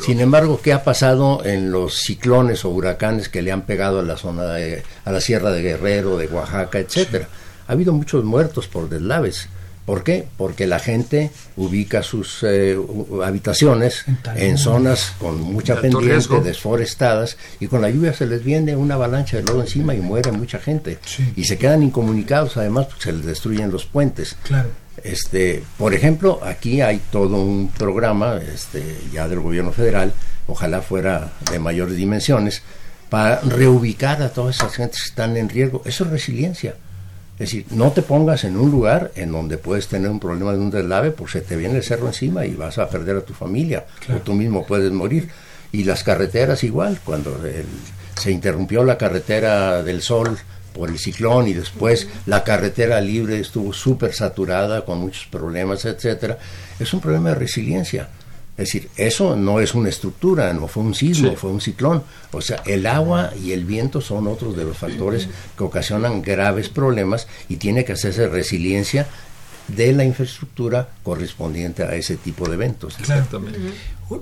Sin embargo, ¿qué ha pasado en los ciclones o huracanes que le han pegado a la zona de, a la Sierra de Guerrero, de Oaxaca, etcétera? Ha habido muchos muertos por deslaves. ¿Por qué? Porque la gente ubica sus eh, habitaciones en zonas con mucha pendiente, desforestadas, y con la lluvia se les viene una avalancha de lodo encima y muere mucha gente. Y se quedan incomunicados, además, porque se les destruyen los puentes. Claro. Este, por ejemplo, aquí hay todo un programa este, ya del gobierno federal, ojalá fuera de mayores dimensiones, para reubicar a todas esas gentes que están en riesgo. Eso es resiliencia. Es decir, no te pongas en un lugar en donde puedes tener un problema de un deslave porque se te viene el cerro encima y vas a perder a tu familia o tú mismo puedes morir. Y las carreteras igual, cuando se interrumpió la carretera del Sol por el ciclón y después la carretera libre estuvo súper saturada con muchos problemas, etcétera, es un problema de resiliencia. Es decir, eso no es una estructura, no fue un sismo, fue un ciclón. O sea, el agua y el viento son otros de los factores que ocasionan graves problemas y tiene que hacerse resiliencia de la infraestructura correspondiente a ese tipo de eventos. Exactamente.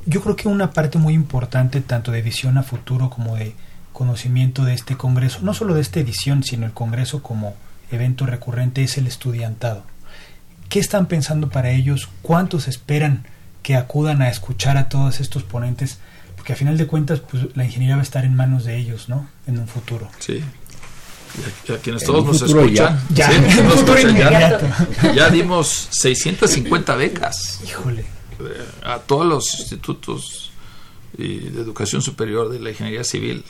Yo creo que una parte muy importante tanto de visión a futuro como de conocimiento de este Congreso, no solo de esta edición, sino el Congreso como evento recurrente, es el estudiantado. ¿Qué están pensando para ellos? ¿Cuántos esperan? que acudan a escuchar a todos estos ponentes, porque a final de cuentas pues, la ingeniería va a estar en manos de ellos, ¿no? En un futuro. Sí. Y a, quienes todos nos escuchan, ya, ya, [LAUGHS] ya, dimos 650 becas. Híjole. Eh, a todos los institutos de educación superior de la ingeniería civil.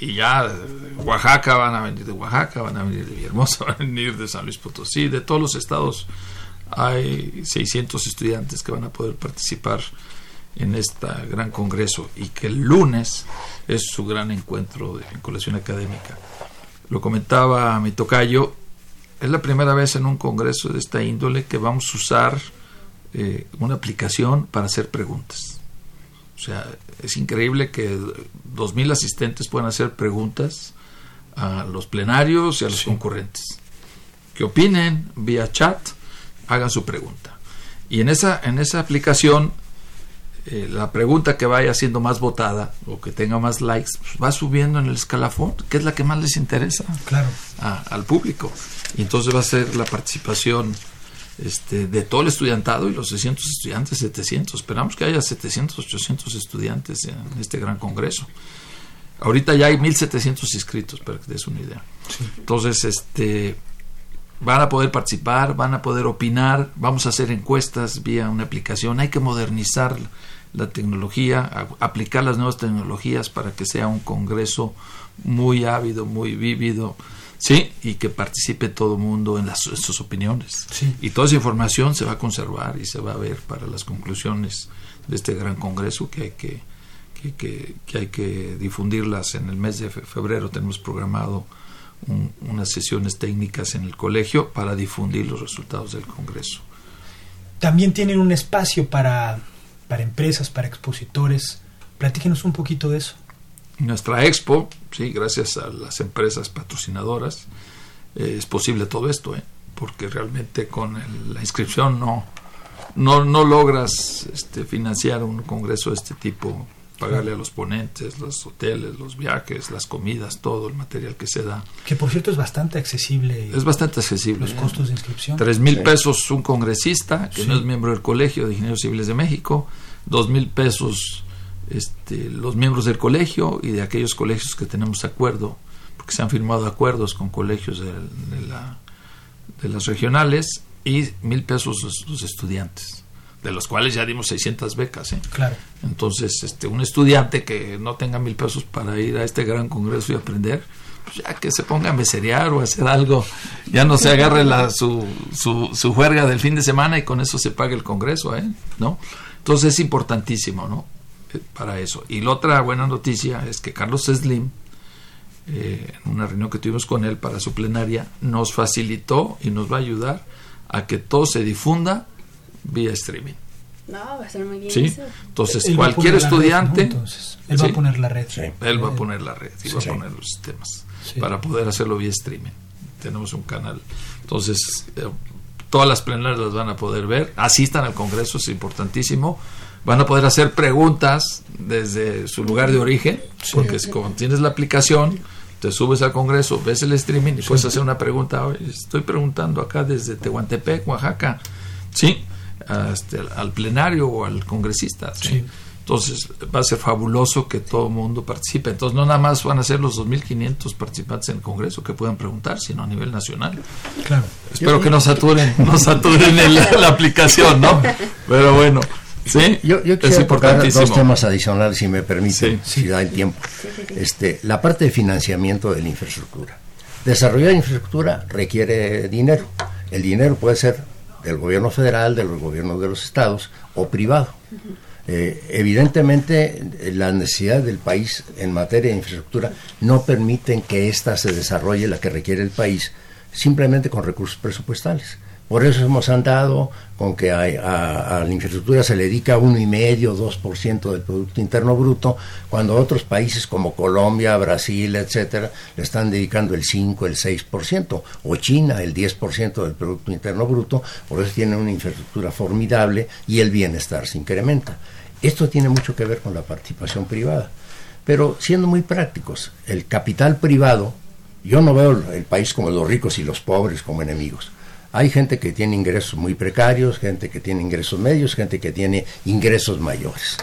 Y ya Oaxaca van a venir de Oaxaca, van a venir de Villahermosa, [LAUGHS] van a venir de San Luis Potosí, de todos los estados hay 600 estudiantes que van a poder participar en este gran congreso y que el lunes es su gran encuentro de vinculación académica. Lo comentaba mi tocayo, es la primera vez en un congreso de esta índole que vamos a usar eh, una aplicación para hacer preguntas. O sea, es increíble que 2.000 asistentes puedan hacer preguntas a los plenarios y a los concurrentes. Que opinen vía chat hagan su pregunta. Y en esa, en esa aplicación, eh, la pregunta que vaya siendo más votada o que tenga más likes, pues, va subiendo en el escalafón, que es la que más les interesa claro. al público. Y entonces va a ser la participación este, de todo el estudiantado y los 600 estudiantes, 700. Esperamos que haya 700, 800 estudiantes en este gran congreso. Ahorita ya hay 1700 inscritos, para que te des una idea. Entonces, este van a poder participar, van a poder opinar, vamos a hacer encuestas vía una aplicación, hay que modernizar la tecnología, aplicar las nuevas tecnologías para que sea un congreso muy ávido, muy vívido, sí, y que participe todo el mundo en, las, sus opiniones. Y toda esa información se va a conservar y se va a ver para las conclusiones de este gran congreso que hay que, que, que hay que difundirlas en el mes de febrero. Tenemos programado unas sesiones técnicas en el colegio para difundir los resultados del Congreso. También tienen un espacio para, para empresas, para expositores. Platíquenos un poquito de eso. Nuestra expo, sí, gracias a las empresas patrocinadoras, eh, es posible todo esto, ¿eh? porque realmente con la inscripción no, no, no logras este, financiar un congreso de este tipo pagarle a los ponentes, los hoteles, los viajes, las comidas, todo el material que se da. Que por cierto es bastante accesible. Es bastante accesible. Los costos de inscripción. Tres mil pesos un congresista que no es miembro del Colegio de Ingenieros Civiles de México, dos mil pesos este, los miembros del colegio y de aquellos colegios que tenemos acuerdo, porque se han firmado acuerdos con colegios de, la, de las regionales y mil pesos los estudiantes de los cuales ya dimos 600 becas. ¿eh? Claro. Entonces, este, un estudiante que no tenga mil pesos para ir a este gran congreso y aprender, pues ya que se ponga a meserear o a hacer algo, ya no se agarre la, su, su, su juerga del fin de semana y con eso se pague el congreso, ¿eh? ¿no? Entonces es importantísimo, ¿no? Para eso. Y la otra buena noticia es que Carlos Slim, eh, en una reunión que tuvimos con él para su plenaria, nos facilitó y nos va a ayudar a que todo se difunda vía streaming. No, va a ser muy bien. ¿Sí? Entonces, cualquier estudiante. Entonces, él va a poner la red. Él va a poner la red y va a poner los sistemas para poder hacerlo vía streaming. tenemos un canal. Entonces, eh, todas las plenarias las van a poder ver, asistan al Congreso, es importantísimo. Van a poder hacer preguntas desde su lugar de origen, porque si como tienes la aplicación, te subes al Congreso, ves el streaming y puedes hacer una pregunta. Estoy preguntando acá desde Tehuantepec, Oaxaca, ¿sí? Este, al plenario o al congresista. ¿sí? Entonces va a ser fabuloso que todo el mundo participe. Entonces no nada más van a ser los 2.500 participantes en el Congreso que puedan preguntar, sino a nivel nacional. Claro. Espero que no saturen, no saturen la aplicación, ¿no? [LAUGHS] Pero bueno. Sí, yo, yo quiero tocar dos temas adicionales, si me permite, si da el tiempo. Este, la parte de financiamiento de la infraestructura. Desarrollar infraestructura requiere dinero. El dinero puede ser del gobierno federal, de los gobiernos de los estados o privado. Eh, evidentemente, las necesidades del país en materia de infraestructura no permiten que ésta se desarrolle la que requiere el país simplemente con recursos presupuestales. Por eso hemos andado con que a, la infraestructura se le dedica uno y medio, dos por ciento del Producto Interno Bruto, cuando otros países como Colombia, Brasil, etcétera, le están dedicando el 5, el 6 por ciento, o China el 10 por ciento del Producto Interno Bruto, por eso tiene una infraestructura formidable y el bienestar se incrementa. Esto tiene mucho que ver con la participación privada. Pero siendo muy prácticos, el capital privado, yo no veo el país como los ricos y los pobres como enemigos. Hay gente que tiene ingresos muy precarios, gente que tiene ingresos medios, gente que tiene ingresos mayores.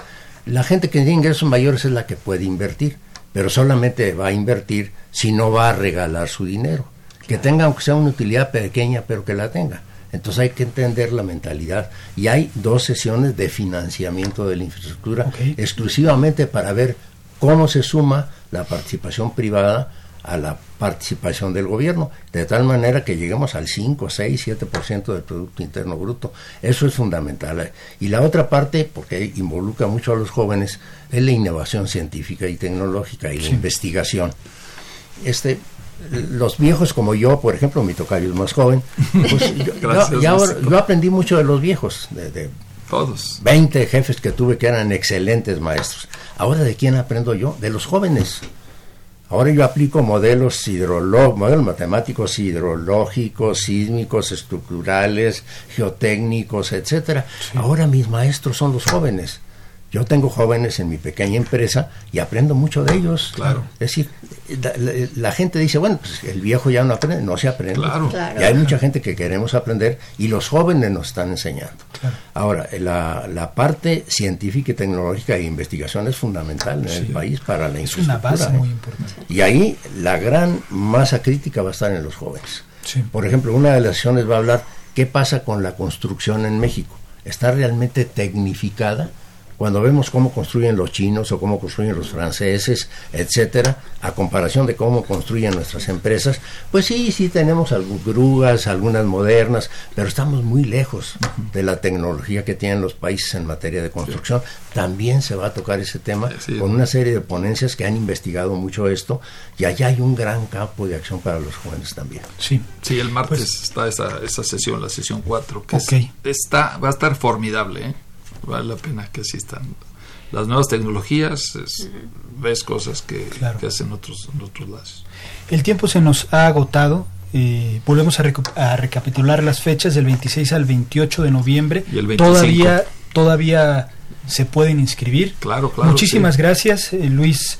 La gente que tiene ingresos mayores es la que puede invertir, pero solamente va a invertir si no va a regalar su dinero. Que tenga, aunque sea una utilidad pequeña, pero que la tenga. Entonces hay que entender la mentalidad. Y hay dos sesiones de financiamiento de la infraestructura exclusivamente para ver cómo se suma la participación privada a la participación del gobierno, de tal manera que lleguemos al 5, 6, 7% del Producto Interno Bruto. Eso es fundamental. Y la otra parte, porque involucra mucho a los jóvenes, es la innovación científica y tecnológica y la investigación. Este, los viejos como yo, por ejemplo, mi tocayo es más joven, pues [LAUGHS] yo, aprendí mucho de los viejos, de, de todos. 20 jefes que tuve que eran excelentes maestros. Ahora, ¿de quién aprendo yo? De los jóvenes. Ahora yo aplico modelos, modelos matemáticos hidrológicos, sísmicos, estructurales, geotécnicos, etcétera. Ahora mis maestros son los jóvenes. Yo tengo jóvenes en mi pequeña empresa y aprendo mucho de ellos. Claro. Es decir, la, gente dice, bueno, pues el viejo ya no aprende, no se aprende. Claro. Y hay mucha gente que queremos aprender y los jóvenes nos están enseñando. Ahora, la, la, parte científica y tecnológica e investigación es fundamental en el país para la Es una base muy importante. Y ahí la gran masa crítica va a estar en los jóvenes. Por ejemplo, una de las sesiones va a hablar qué pasa con la construcción en México. ¿Está realmente tecnificada? Cuando vemos cómo construyen los chinos o cómo construyen los franceses, etcétera, a comparación de cómo construyen nuestras empresas, pues sí, sí tenemos algunas grúas, algunas modernas, pero estamos muy lejos de la tecnología que tienen los países en materia de construcción. También se va a tocar ese tema con una serie de ponencias que han investigado mucho esto y allá hay un gran campo de acción para los jóvenes también. Sí, sí, el martes pues está esa, esa sesión, la sesión 4, que está, va a estar formidable, ¿eh? Vale la pena que asistan. Las nuevas tecnologías, ves cosas que, hacen otros, en otros lados. El tiempo se nos ha agotado. Eh, volvemos a, a, recapitular las fechas del 26 al 28 de noviembre. Y el Todavía, todavía se pueden inscribir. Claro, claro. Muchísimas gracias, eh, Luis.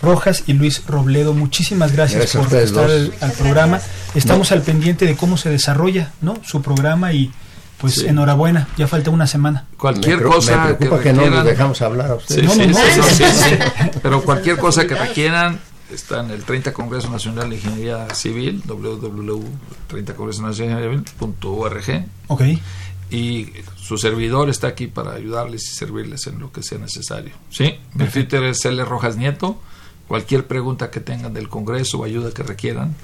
Rojas y Luis Robledo, muchísimas gracias, por estar al, programa. Estamos al pendiente de cómo se desarrolla ¿no? su programa y, pues enhorabuena, ya falta una semana. Cualquier cosa me preocupa que, no nos dejamos hablar a ustedes. Sí, sí, sí, [LAUGHS] Pero cualquier cosa que requieran, está en el 30 Congreso Nacional de Ingeniería Civil, www.30congresonacional.org. Ok. Y su servidor está aquí para ayudarles y servirles en lo que sea necesario. Sí, mi Twitter es L. Rojas Nieto. Cualquier pregunta que tengan del Congreso o ayuda que requieran,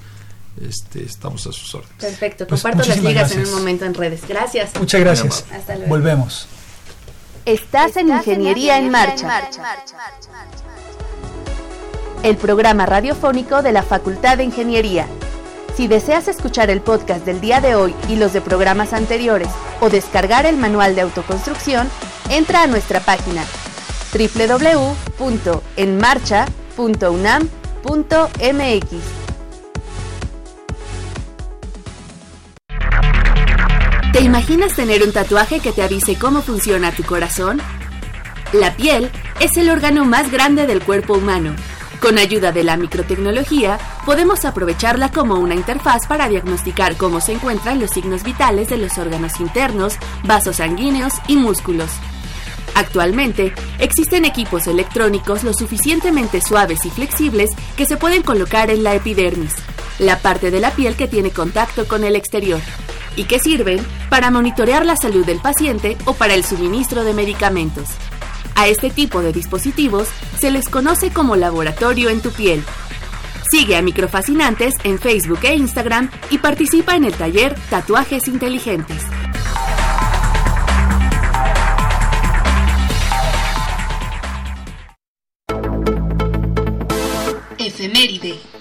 este, estamos a sus órdenes. Perfecto, pues comparto las ligas en un momento en redes. Gracias. Muchas gracias. Volvemos. Estás en Ingeniería en Marcha. El programa radiofónico de la Facultad de Ingeniería. Si deseas escuchar el podcast del día de hoy y los de programas anteriores o descargar el manual de autoconstrucción, entra a nuestra página www.enmarcha.unam.mx. ¿Te imaginas tener un tatuaje que te avise cómo funciona tu corazón? La piel es el órgano más grande del cuerpo humano. Con ayuda de la microtecnología, podemos aprovecharla como una interfaz para diagnosticar cómo se encuentran los signos vitales de los órganos internos, vasos sanguíneos y músculos. Actualmente, existen equipos electrónicos lo suficientemente suaves y flexibles que se pueden colocar en la epidermis, la parte de la piel que tiene contacto con el exterior y que sirven para monitorear la salud del paciente o para el suministro de medicamentos. A este tipo de dispositivos se les conoce como laboratorio en tu piel. Sigue a Microfascinantes en Facebook e Instagram y participa en el taller Tatuajes Inteligentes. Efeméride.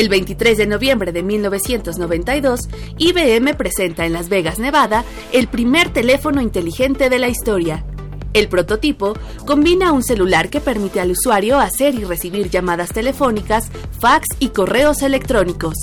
El 23 de noviembre de 1992, IBM presenta en Las Vegas, Nevada, el primer teléfono inteligente de la historia. El prototipo combina un celular que permite al usuario hacer y recibir llamadas telefónicas, fax y correos electrónicos.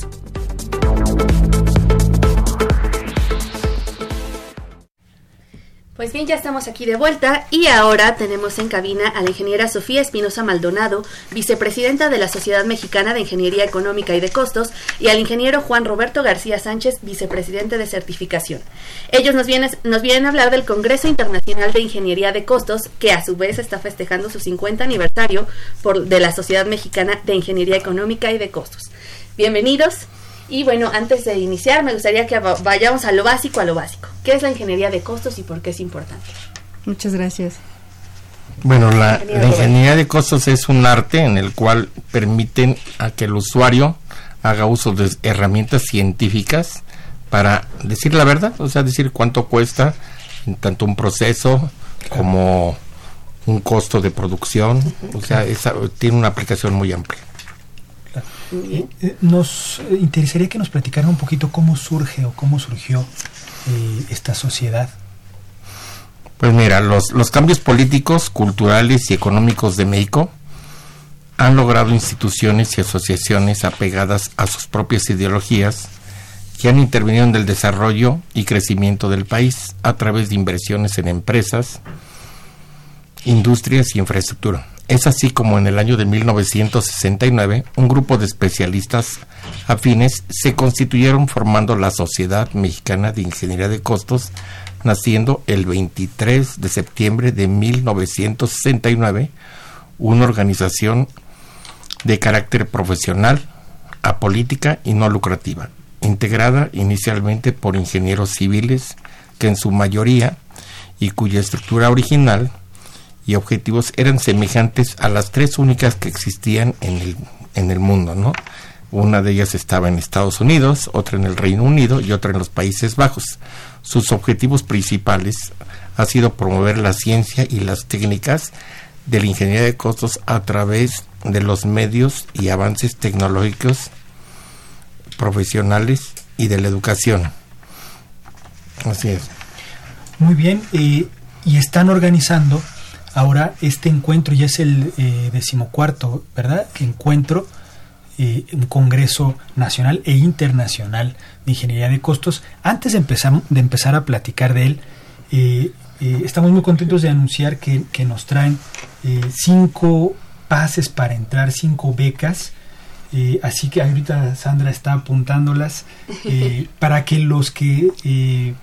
Pues bien, ya estamos aquí de vuelta y ahora tenemos en cabina a la ingeniera Sofía Espinosa Maldonado, vicepresidenta de la Sociedad Mexicana de Ingeniería Económica y de Costos, y al ingeniero Juan Roberto García Sánchez, vicepresidente de Certificación. Ellos nos vienen, a hablar del Congreso Internacional de Ingeniería de Costos, que a su vez está festejando su 50 aniversario por, de la Sociedad Mexicana de Ingeniería Económica y de Costos. Bienvenidos. Y bueno, antes de iniciar, me gustaría que vayamos a lo básico, a lo básico. ¿Qué es la ingeniería de costos y por qué es importante? Muchas gracias. Bueno, la, ingeniería de costos es un arte en el cual permiten a que el usuario haga uso de herramientas científicas para decir la verdad, o sea, decir cuánto cuesta en tanto un proceso como un costo de producción, o sea, tiene una aplicación muy amplia. Eh, eh, nos eh, interesaría que nos platicara un poquito cómo surge o cómo surgió esta sociedad. Pues mira, los, los cambios políticos, culturales y económicos de México han logrado instituciones y asociaciones apegadas a sus propias ideologías que han intervenido en el desarrollo y crecimiento del país a través de inversiones en empresas, industrias y infraestructura. Es así como en el año de 1969 un grupo de especialistas afines se constituyeron formando la Sociedad Mexicana de Ingeniería de Costos, naciendo el 23 de septiembre de 1969, una organización de carácter profesional, apolítica y no lucrativa, integrada inicialmente por ingenieros civiles que en su mayoría y cuya estructura original y objetivos eran semejantes a las tres únicas que existían en el, en el mundo, ¿no? Una de ellas estaba en Estados Unidos, otra en el Reino Unido y otra en los Países Bajos. Sus objetivos principales ha sido promover la ciencia y las técnicas de la ingeniería de costos a través de los medios y avances tecnológicos profesionales y de la educación. Así es. Muy bien, eh, y están organizando Ahora este encuentro ya es el eh, decimocuarto, ¿verdad? Encuentro, eh, un Congreso Nacional e Internacional de Ingeniería de Costos. Antes de empezar, de empezar a platicar de él, eh, estamos muy contentos de anunciar que, que nos traen cinco pases para entrar, cinco becas. así que ahorita Sandra está apuntándolas [LAUGHS] para que los que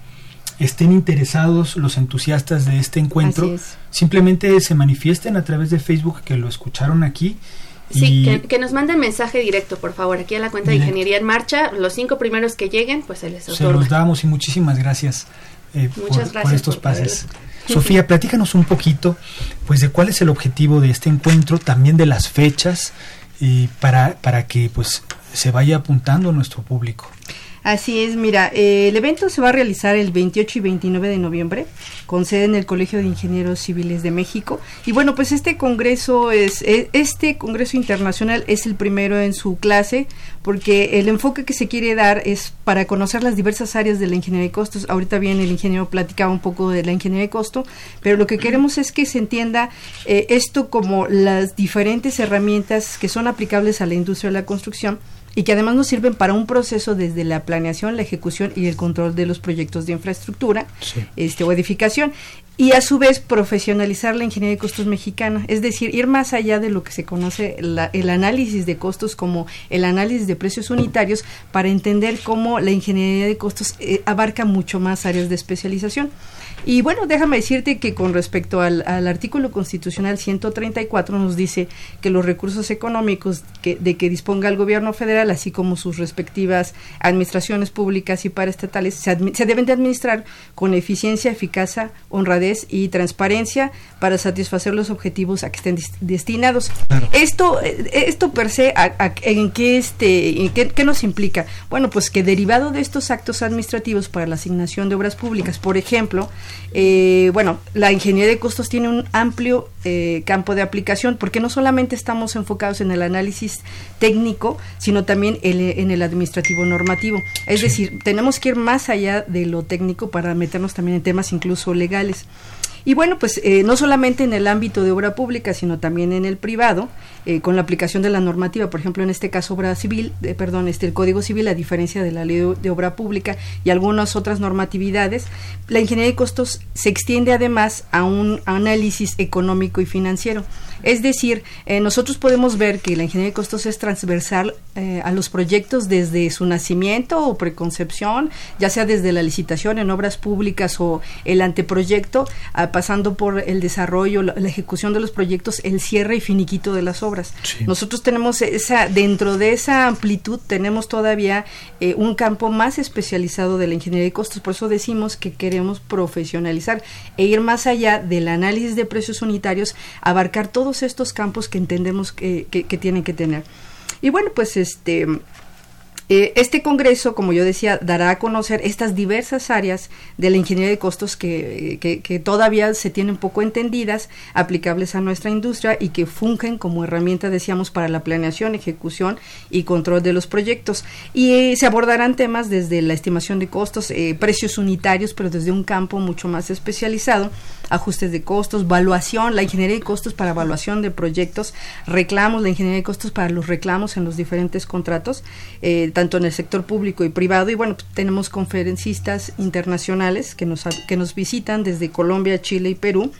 estén interesados los entusiastas de este encuentro, simplemente se manifiesten a través de Facebook que lo escucharon aquí. Sí, que, nos manden mensaje directo, por favor, aquí a la cuenta de Ingeniería en Marcha. Los cinco primeros que lleguen, pues se les otorga. Se los damos y muchísimas gracias, eh, por, estos pases. [LAUGHS] Sofía, platícanos un poquito, pues, de cuál es el objetivo de este encuentro, también de las fechas, y para, para que, pues, se vaya apuntando nuestro público. Así es, mira, eh, el evento se va a realizar el 28 y 29 de noviembre, con sede en el Colegio de Ingenieros Civiles de México. Y bueno, pues este congreso es, e, este congreso internacional es el primero en su clase, porque el enfoque que se quiere dar es para conocer las diversas áreas de la ingeniería de costos. Ahorita bien el ingeniero platicaba un poco de la ingeniería de costo, pero lo que queremos es que se entienda eh, esto como las diferentes herramientas que son aplicables a la industria de la construcción y que además nos sirven para un proceso desde la planeación, la ejecución y el control de los proyectos de infraestructura este, o edificación y a su vez profesionalizar la ingeniería de costos mexicana, es decir, ir más allá de lo que se conoce el análisis de costos como el análisis de precios unitarios para entender cómo la ingeniería de costos eh, abarca mucho más áreas de especialización. Y bueno, déjame decirte que con respecto al, artículo constitucional 134 nos dice que los recursos económicos que, de que disponga el gobierno federal, así como sus respectivas administraciones públicas y paraestatales, se, se deben de administrar con eficiencia, eficacia, honradez y transparencia para satisfacer los objetivos a que estén destinados. Esto, eh, esto per se, ¿en, qué, este, qué, qué nos implica? Bueno, pues que derivado de estos actos administrativos para la asignación de obras públicas, por ejemplo, eh, bueno, la ingeniería de costos tiene un amplio eh, campo de aplicación porque no solamente estamos enfocados en el análisis técnico, sino también en el administrativo normativo. Es decir, tenemos que ir más allá de lo técnico para meternos también en temas incluso legales. Y bueno, pues eh, no solamente en el ámbito de obra pública, sino también en el privado, eh, con la aplicación de la normativa, por ejemplo, en este caso obra civil, perdón, este el Código Civil, a diferencia de la Ley de, Obra Pública y algunas otras normatividades, la ingeniería de costos se extiende además a un análisis económico y financiero. Es decir, eh, nosotros podemos ver que la ingeniería de costos es transversal eh, a los proyectos desde su nacimiento o preconcepción, ya sea desde la licitación en obras públicas o el anteproyecto, pasando por el desarrollo, la, ejecución de los proyectos, el cierre y finiquito de las obras. Nosotros tenemos esa, dentro de esa amplitud, tenemos todavía eh, un campo más especializado de la ingeniería de costos, por eso decimos que queremos profesionalizar e ir más allá del análisis de precios unitarios, abarcar todos estos campos que entendemos que, tienen que tener. Y bueno, pues este eh, este Congreso, como yo decía, dará a conocer estas diversas áreas de la ingeniería de costos que, que, todavía se tienen poco entendidas, aplicables a nuestra industria y que fungen como herramienta, decíamos, para la planeación, ejecución y control de los proyectos. Y eh, se abordarán temas desde la estimación de costos, eh, precios unitarios, pero desde un campo mucho más especializado, ajustes de costos, valuación, la ingeniería de costos para evaluación de proyectos, reclamos, la ingeniería de costos para los reclamos en los diferentes contratos tanto en el sector público y privado. Y bueno, tenemos conferencistas internacionales que nos, que nos visitan desde Colombia, Chile y Perú.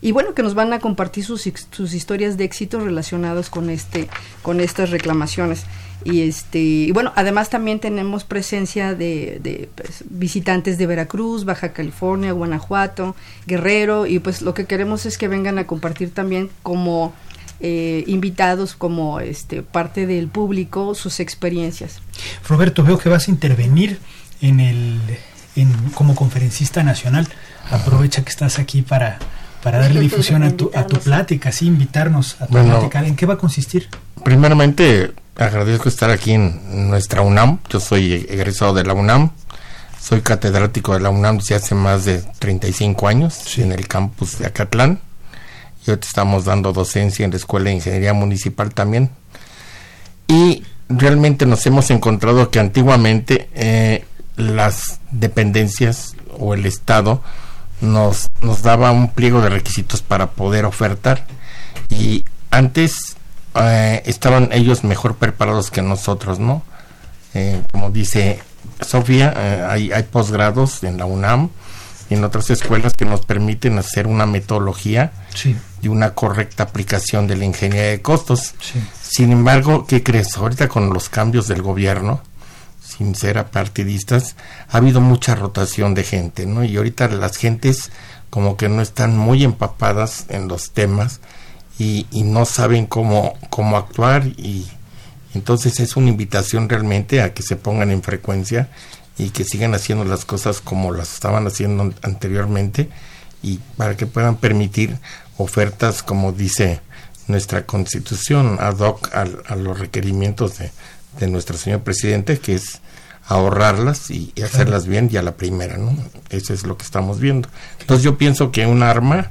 Y bueno, que nos van a compartir sus, sus historias de éxito relacionadas con, este, con estas reclamaciones. Y, este, y bueno, además también tenemos presencia de, de pues, visitantes de Veracruz, Baja California, Guanajuato, Guerrero. Y pues lo que queremos es que vengan a compartir también como eh, invitados como este parte del público sus experiencias. Roberto, veo que vas a intervenir en el en, como conferencista nacional. Aprovecha que estás aquí para, para darle difusión a tu, a tu plática, sí, invitarnos a tu plática. ¿En qué va a consistir? Primeramente, agradezco estar aquí en nuestra UNAM. Yo soy egresado de la UNAM. Soy catedrático de la UNAM desde hace más de 35 años en el campus de Acatlán y ahorita estamos dando docencia en la Escuela de Ingeniería Municipal también. Y realmente nos hemos encontrado que antiguamente eh, las dependencias o el Estado nos, nos daba un pliego de requisitos para poder ofertar y antes eh, estaban ellos mejor preparados que nosotros, ¿no? Eh, como dice Sofía, hay, hay posgrados en la UNAM y en otras escuelas que nos permiten hacer una metodología sí y una correcta aplicación de la ingeniería de costos. Sin embargo, ¿qué crees? Ahorita con los cambios del gobierno, sin ser apartidistas, ha habido mucha rotación de gente, ¿no? Y ahorita las gentes como que no están muy empapadas en los temas y, y no saben cómo, cómo actuar y entonces es una invitación realmente a que se pongan en frecuencia y que sigan haciendo las cosas como las estaban haciendo anteriormente y para que puedan permitir ofertas, como dice nuestra constitución, ad hoc a, los requerimientos de, de, nuestro señor presidente, que es ahorrarlas y, hacerlas bien y a la primera, ¿no? Eso es lo que estamos viendo. Entonces yo pienso que un arma,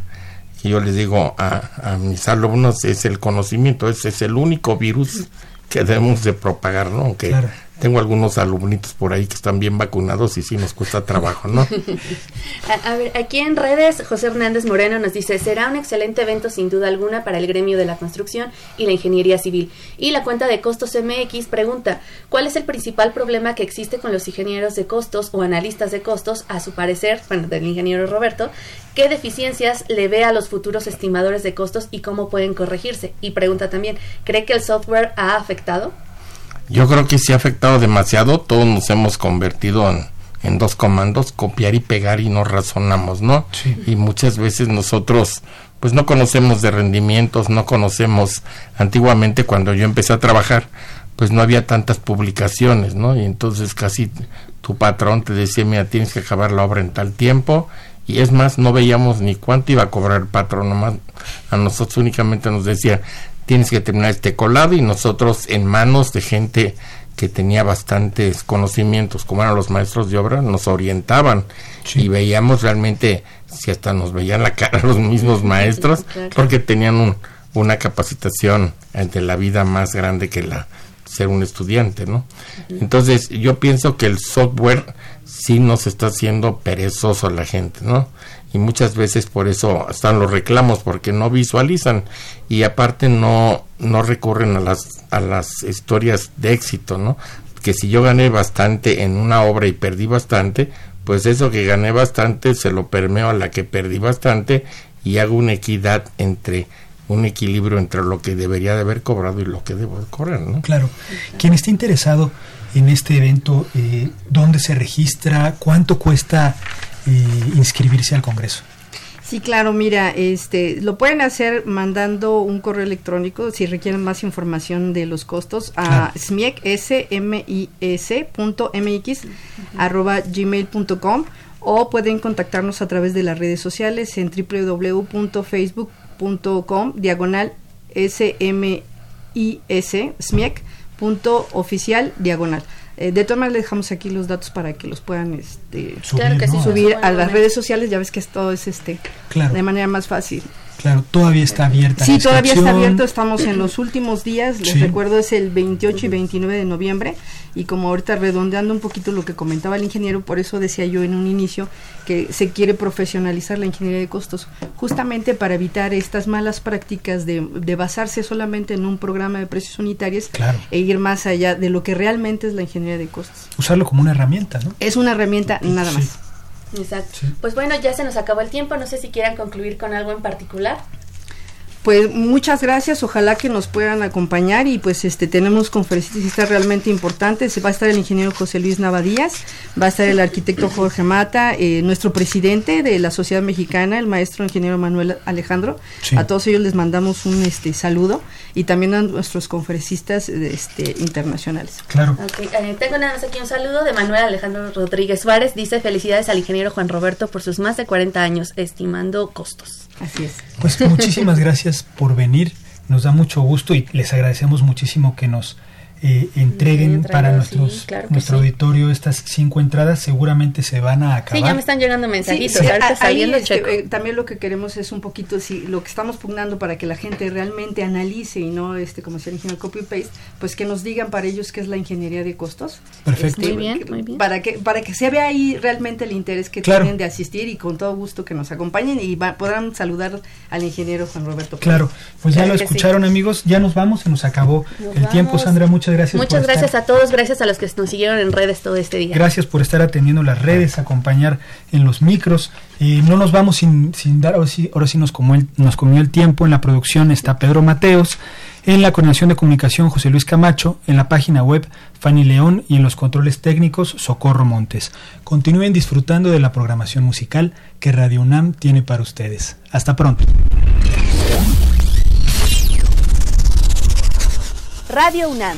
y yo les digo a, mis alumnos, es el conocimiento, ese es el único virus que debemos de propagar, ¿no? Aunque tengo algunos alumnitos por ahí que están bien vacunados y sí nos cuesta trabajo, ¿no? [LAUGHS] a, ver, aquí en redes, José Hernández Moreno nos dice, será un excelente evento sin duda alguna para el gremio de la construcción y la ingeniería civil. Y la cuenta de costos MX pregunta, ¿cuál es el principal problema que existe con los ingenieros de costos o analistas de costos, a su parecer, bueno, del ingeniero Roberto, qué deficiencias le ve a los futuros estimadores de costos y cómo pueden corregirse? Y pregunta también, ¿cree que el software ha afectado? Yo creo que sí ha afectado demasiado. Todos nos hemos convertido en, dos comandos, copiar y pegar y no razonamos, ¿no? Y muchas veces nosotros pues no conocemos de rendimientos, no conocemos antiguamente cuando yo empecé a trabajar, pues no había tantas publicaciones, ¿no? Y entonces casi tu patrón te decía, mira, tienes que acabar la obra en tal tiempo, y es más, no veíamos ni cuánto iba a cobrar el patrón, nomás a nosotros únicamente nos decía, tienes que terminar este colado y nosotros en manos de gente que tenía bastantes conocimientos, como eran los maestros de obra, nos orientaban y veíamos realmente, si hasta nos veían la cara [LAUGHS] los mismos maestros, porque tenían una capacitación de la vida más grande que la ser un estudiante, ¿no? Entonces yo pienso que el software sí nos está haciendo perezoso a la gente, ¿no? Y muchas veces por eso están los reclamos porque no visualizan y aparte no no recurren a las a las historias de éxito no que si yo gané bastante en una obra y perdí bastante pues eso que gané bastante se lo permeo a la que perdí bastante y hago una equidad entre un equilibrio entre lo que debería de haber cobrado y lo que debo de cobrar no claro. Quien esté interesado en este evento eh, dónde se registra cuánto cuesta inscribirse al Congreso. Sí, claro, mira, este, lo pueden hacer mandando un correo electrónico si requieren más información de los costos a smiec, s m i s punto mx, arroba gmail.com o pueden contactarnos a través de las redes sociales en www.facebook.com diagonal smis smiec punto oficial diagonal. Eh, de todas maneras, le dejamos aquí los datos para que los puedan este, subir, a las redes sociales. Ya ves que esto es este de manera más fácil. Claro, todavía está abierta. Sí, todavía está abierto. Estamos en los últimos días. Les recuerdo, es el 28 y 29 de noviembre. Y como ahorita redondeando un poquito lo que comentaba el ingeniero, por eso decía yo en un inicio que se quiere profesionalizar la ingeniería de costos, justamente para evitar estas malas prácticas de, basarse solamente en un programa de precios unitarios e ir más allá de lo que realmente es la ingeniería de costos. Usarlo como una herramienta, ¿no? Es una herramienta nada más. Exacto. Pues bueno, ya se nos acabó el tiempo. No sé si quieran concluir con algo en particular. Pues muchas gracias, ojalá que nos puedan acompañar y pues este tenemos conferencistas realmente importantes, va a estar el ingeniero José Luis Navadías, va a estar el arquitecto Jorge Mata, eh, nuestro presidente de la Sociedad Mexicana, el maestro ingeniero Manuel Alejandro, a todos ellos les mandamos un este saludo y también a nuestros conferencistas este, internacionales. Claro. Eh, tengo nada más aquí un saludo de Manuel Alejandro Rodríguez Suárez, dice felicidades al ingeniero Juan Roberto por sus más de 40 años estimando costos. Así es. Pues muchísimas gracias por venir. Nos da mucho gusto y les agradecemos muchísimo que nos eh, entreguen para nuestros, nuestro auditorio estas cinco entradas, seguramente se van a acabar. Sí, ya me están llegando mensajitos. Este, eh, también lo que queremos es un poquito, si lo que estamos pugnando para que la gente realmente analice y no, este como se ingeniero copy-paste, pues que nos digan para ellos qué es la ingeniería de costos. Perfecto. muy bien, muy bien. Para que, para que se vea ahí realmente el interés que tienen de asistir y con todo gusto que nos acompañen y podrán saludar al ingeniero Juan Roberto. Claro, pues ya lo escucharon amigos, ya nos vamos, se nos acabó el tiempo, Sandra, muchas gracias. Muchas gracias a todos, gracias a los que nos siguieron en redes todo este día. Gracias por estar atendiendo las redes, acompañar en los micros. y no nos vamos sin, sin dar, ahora sí, ahora sí nos, comió el, nos comió el tiempo. En la producción está Pedro Mateos, en la coordinación de comunicación José Luis Camacho, en la página web Fanny León y en los controles técnicos Socorro Montes. Continúen disfrutando de la programación musical que Radio UNAM tiene para ustedes. Hasta pronto. Radio UNAM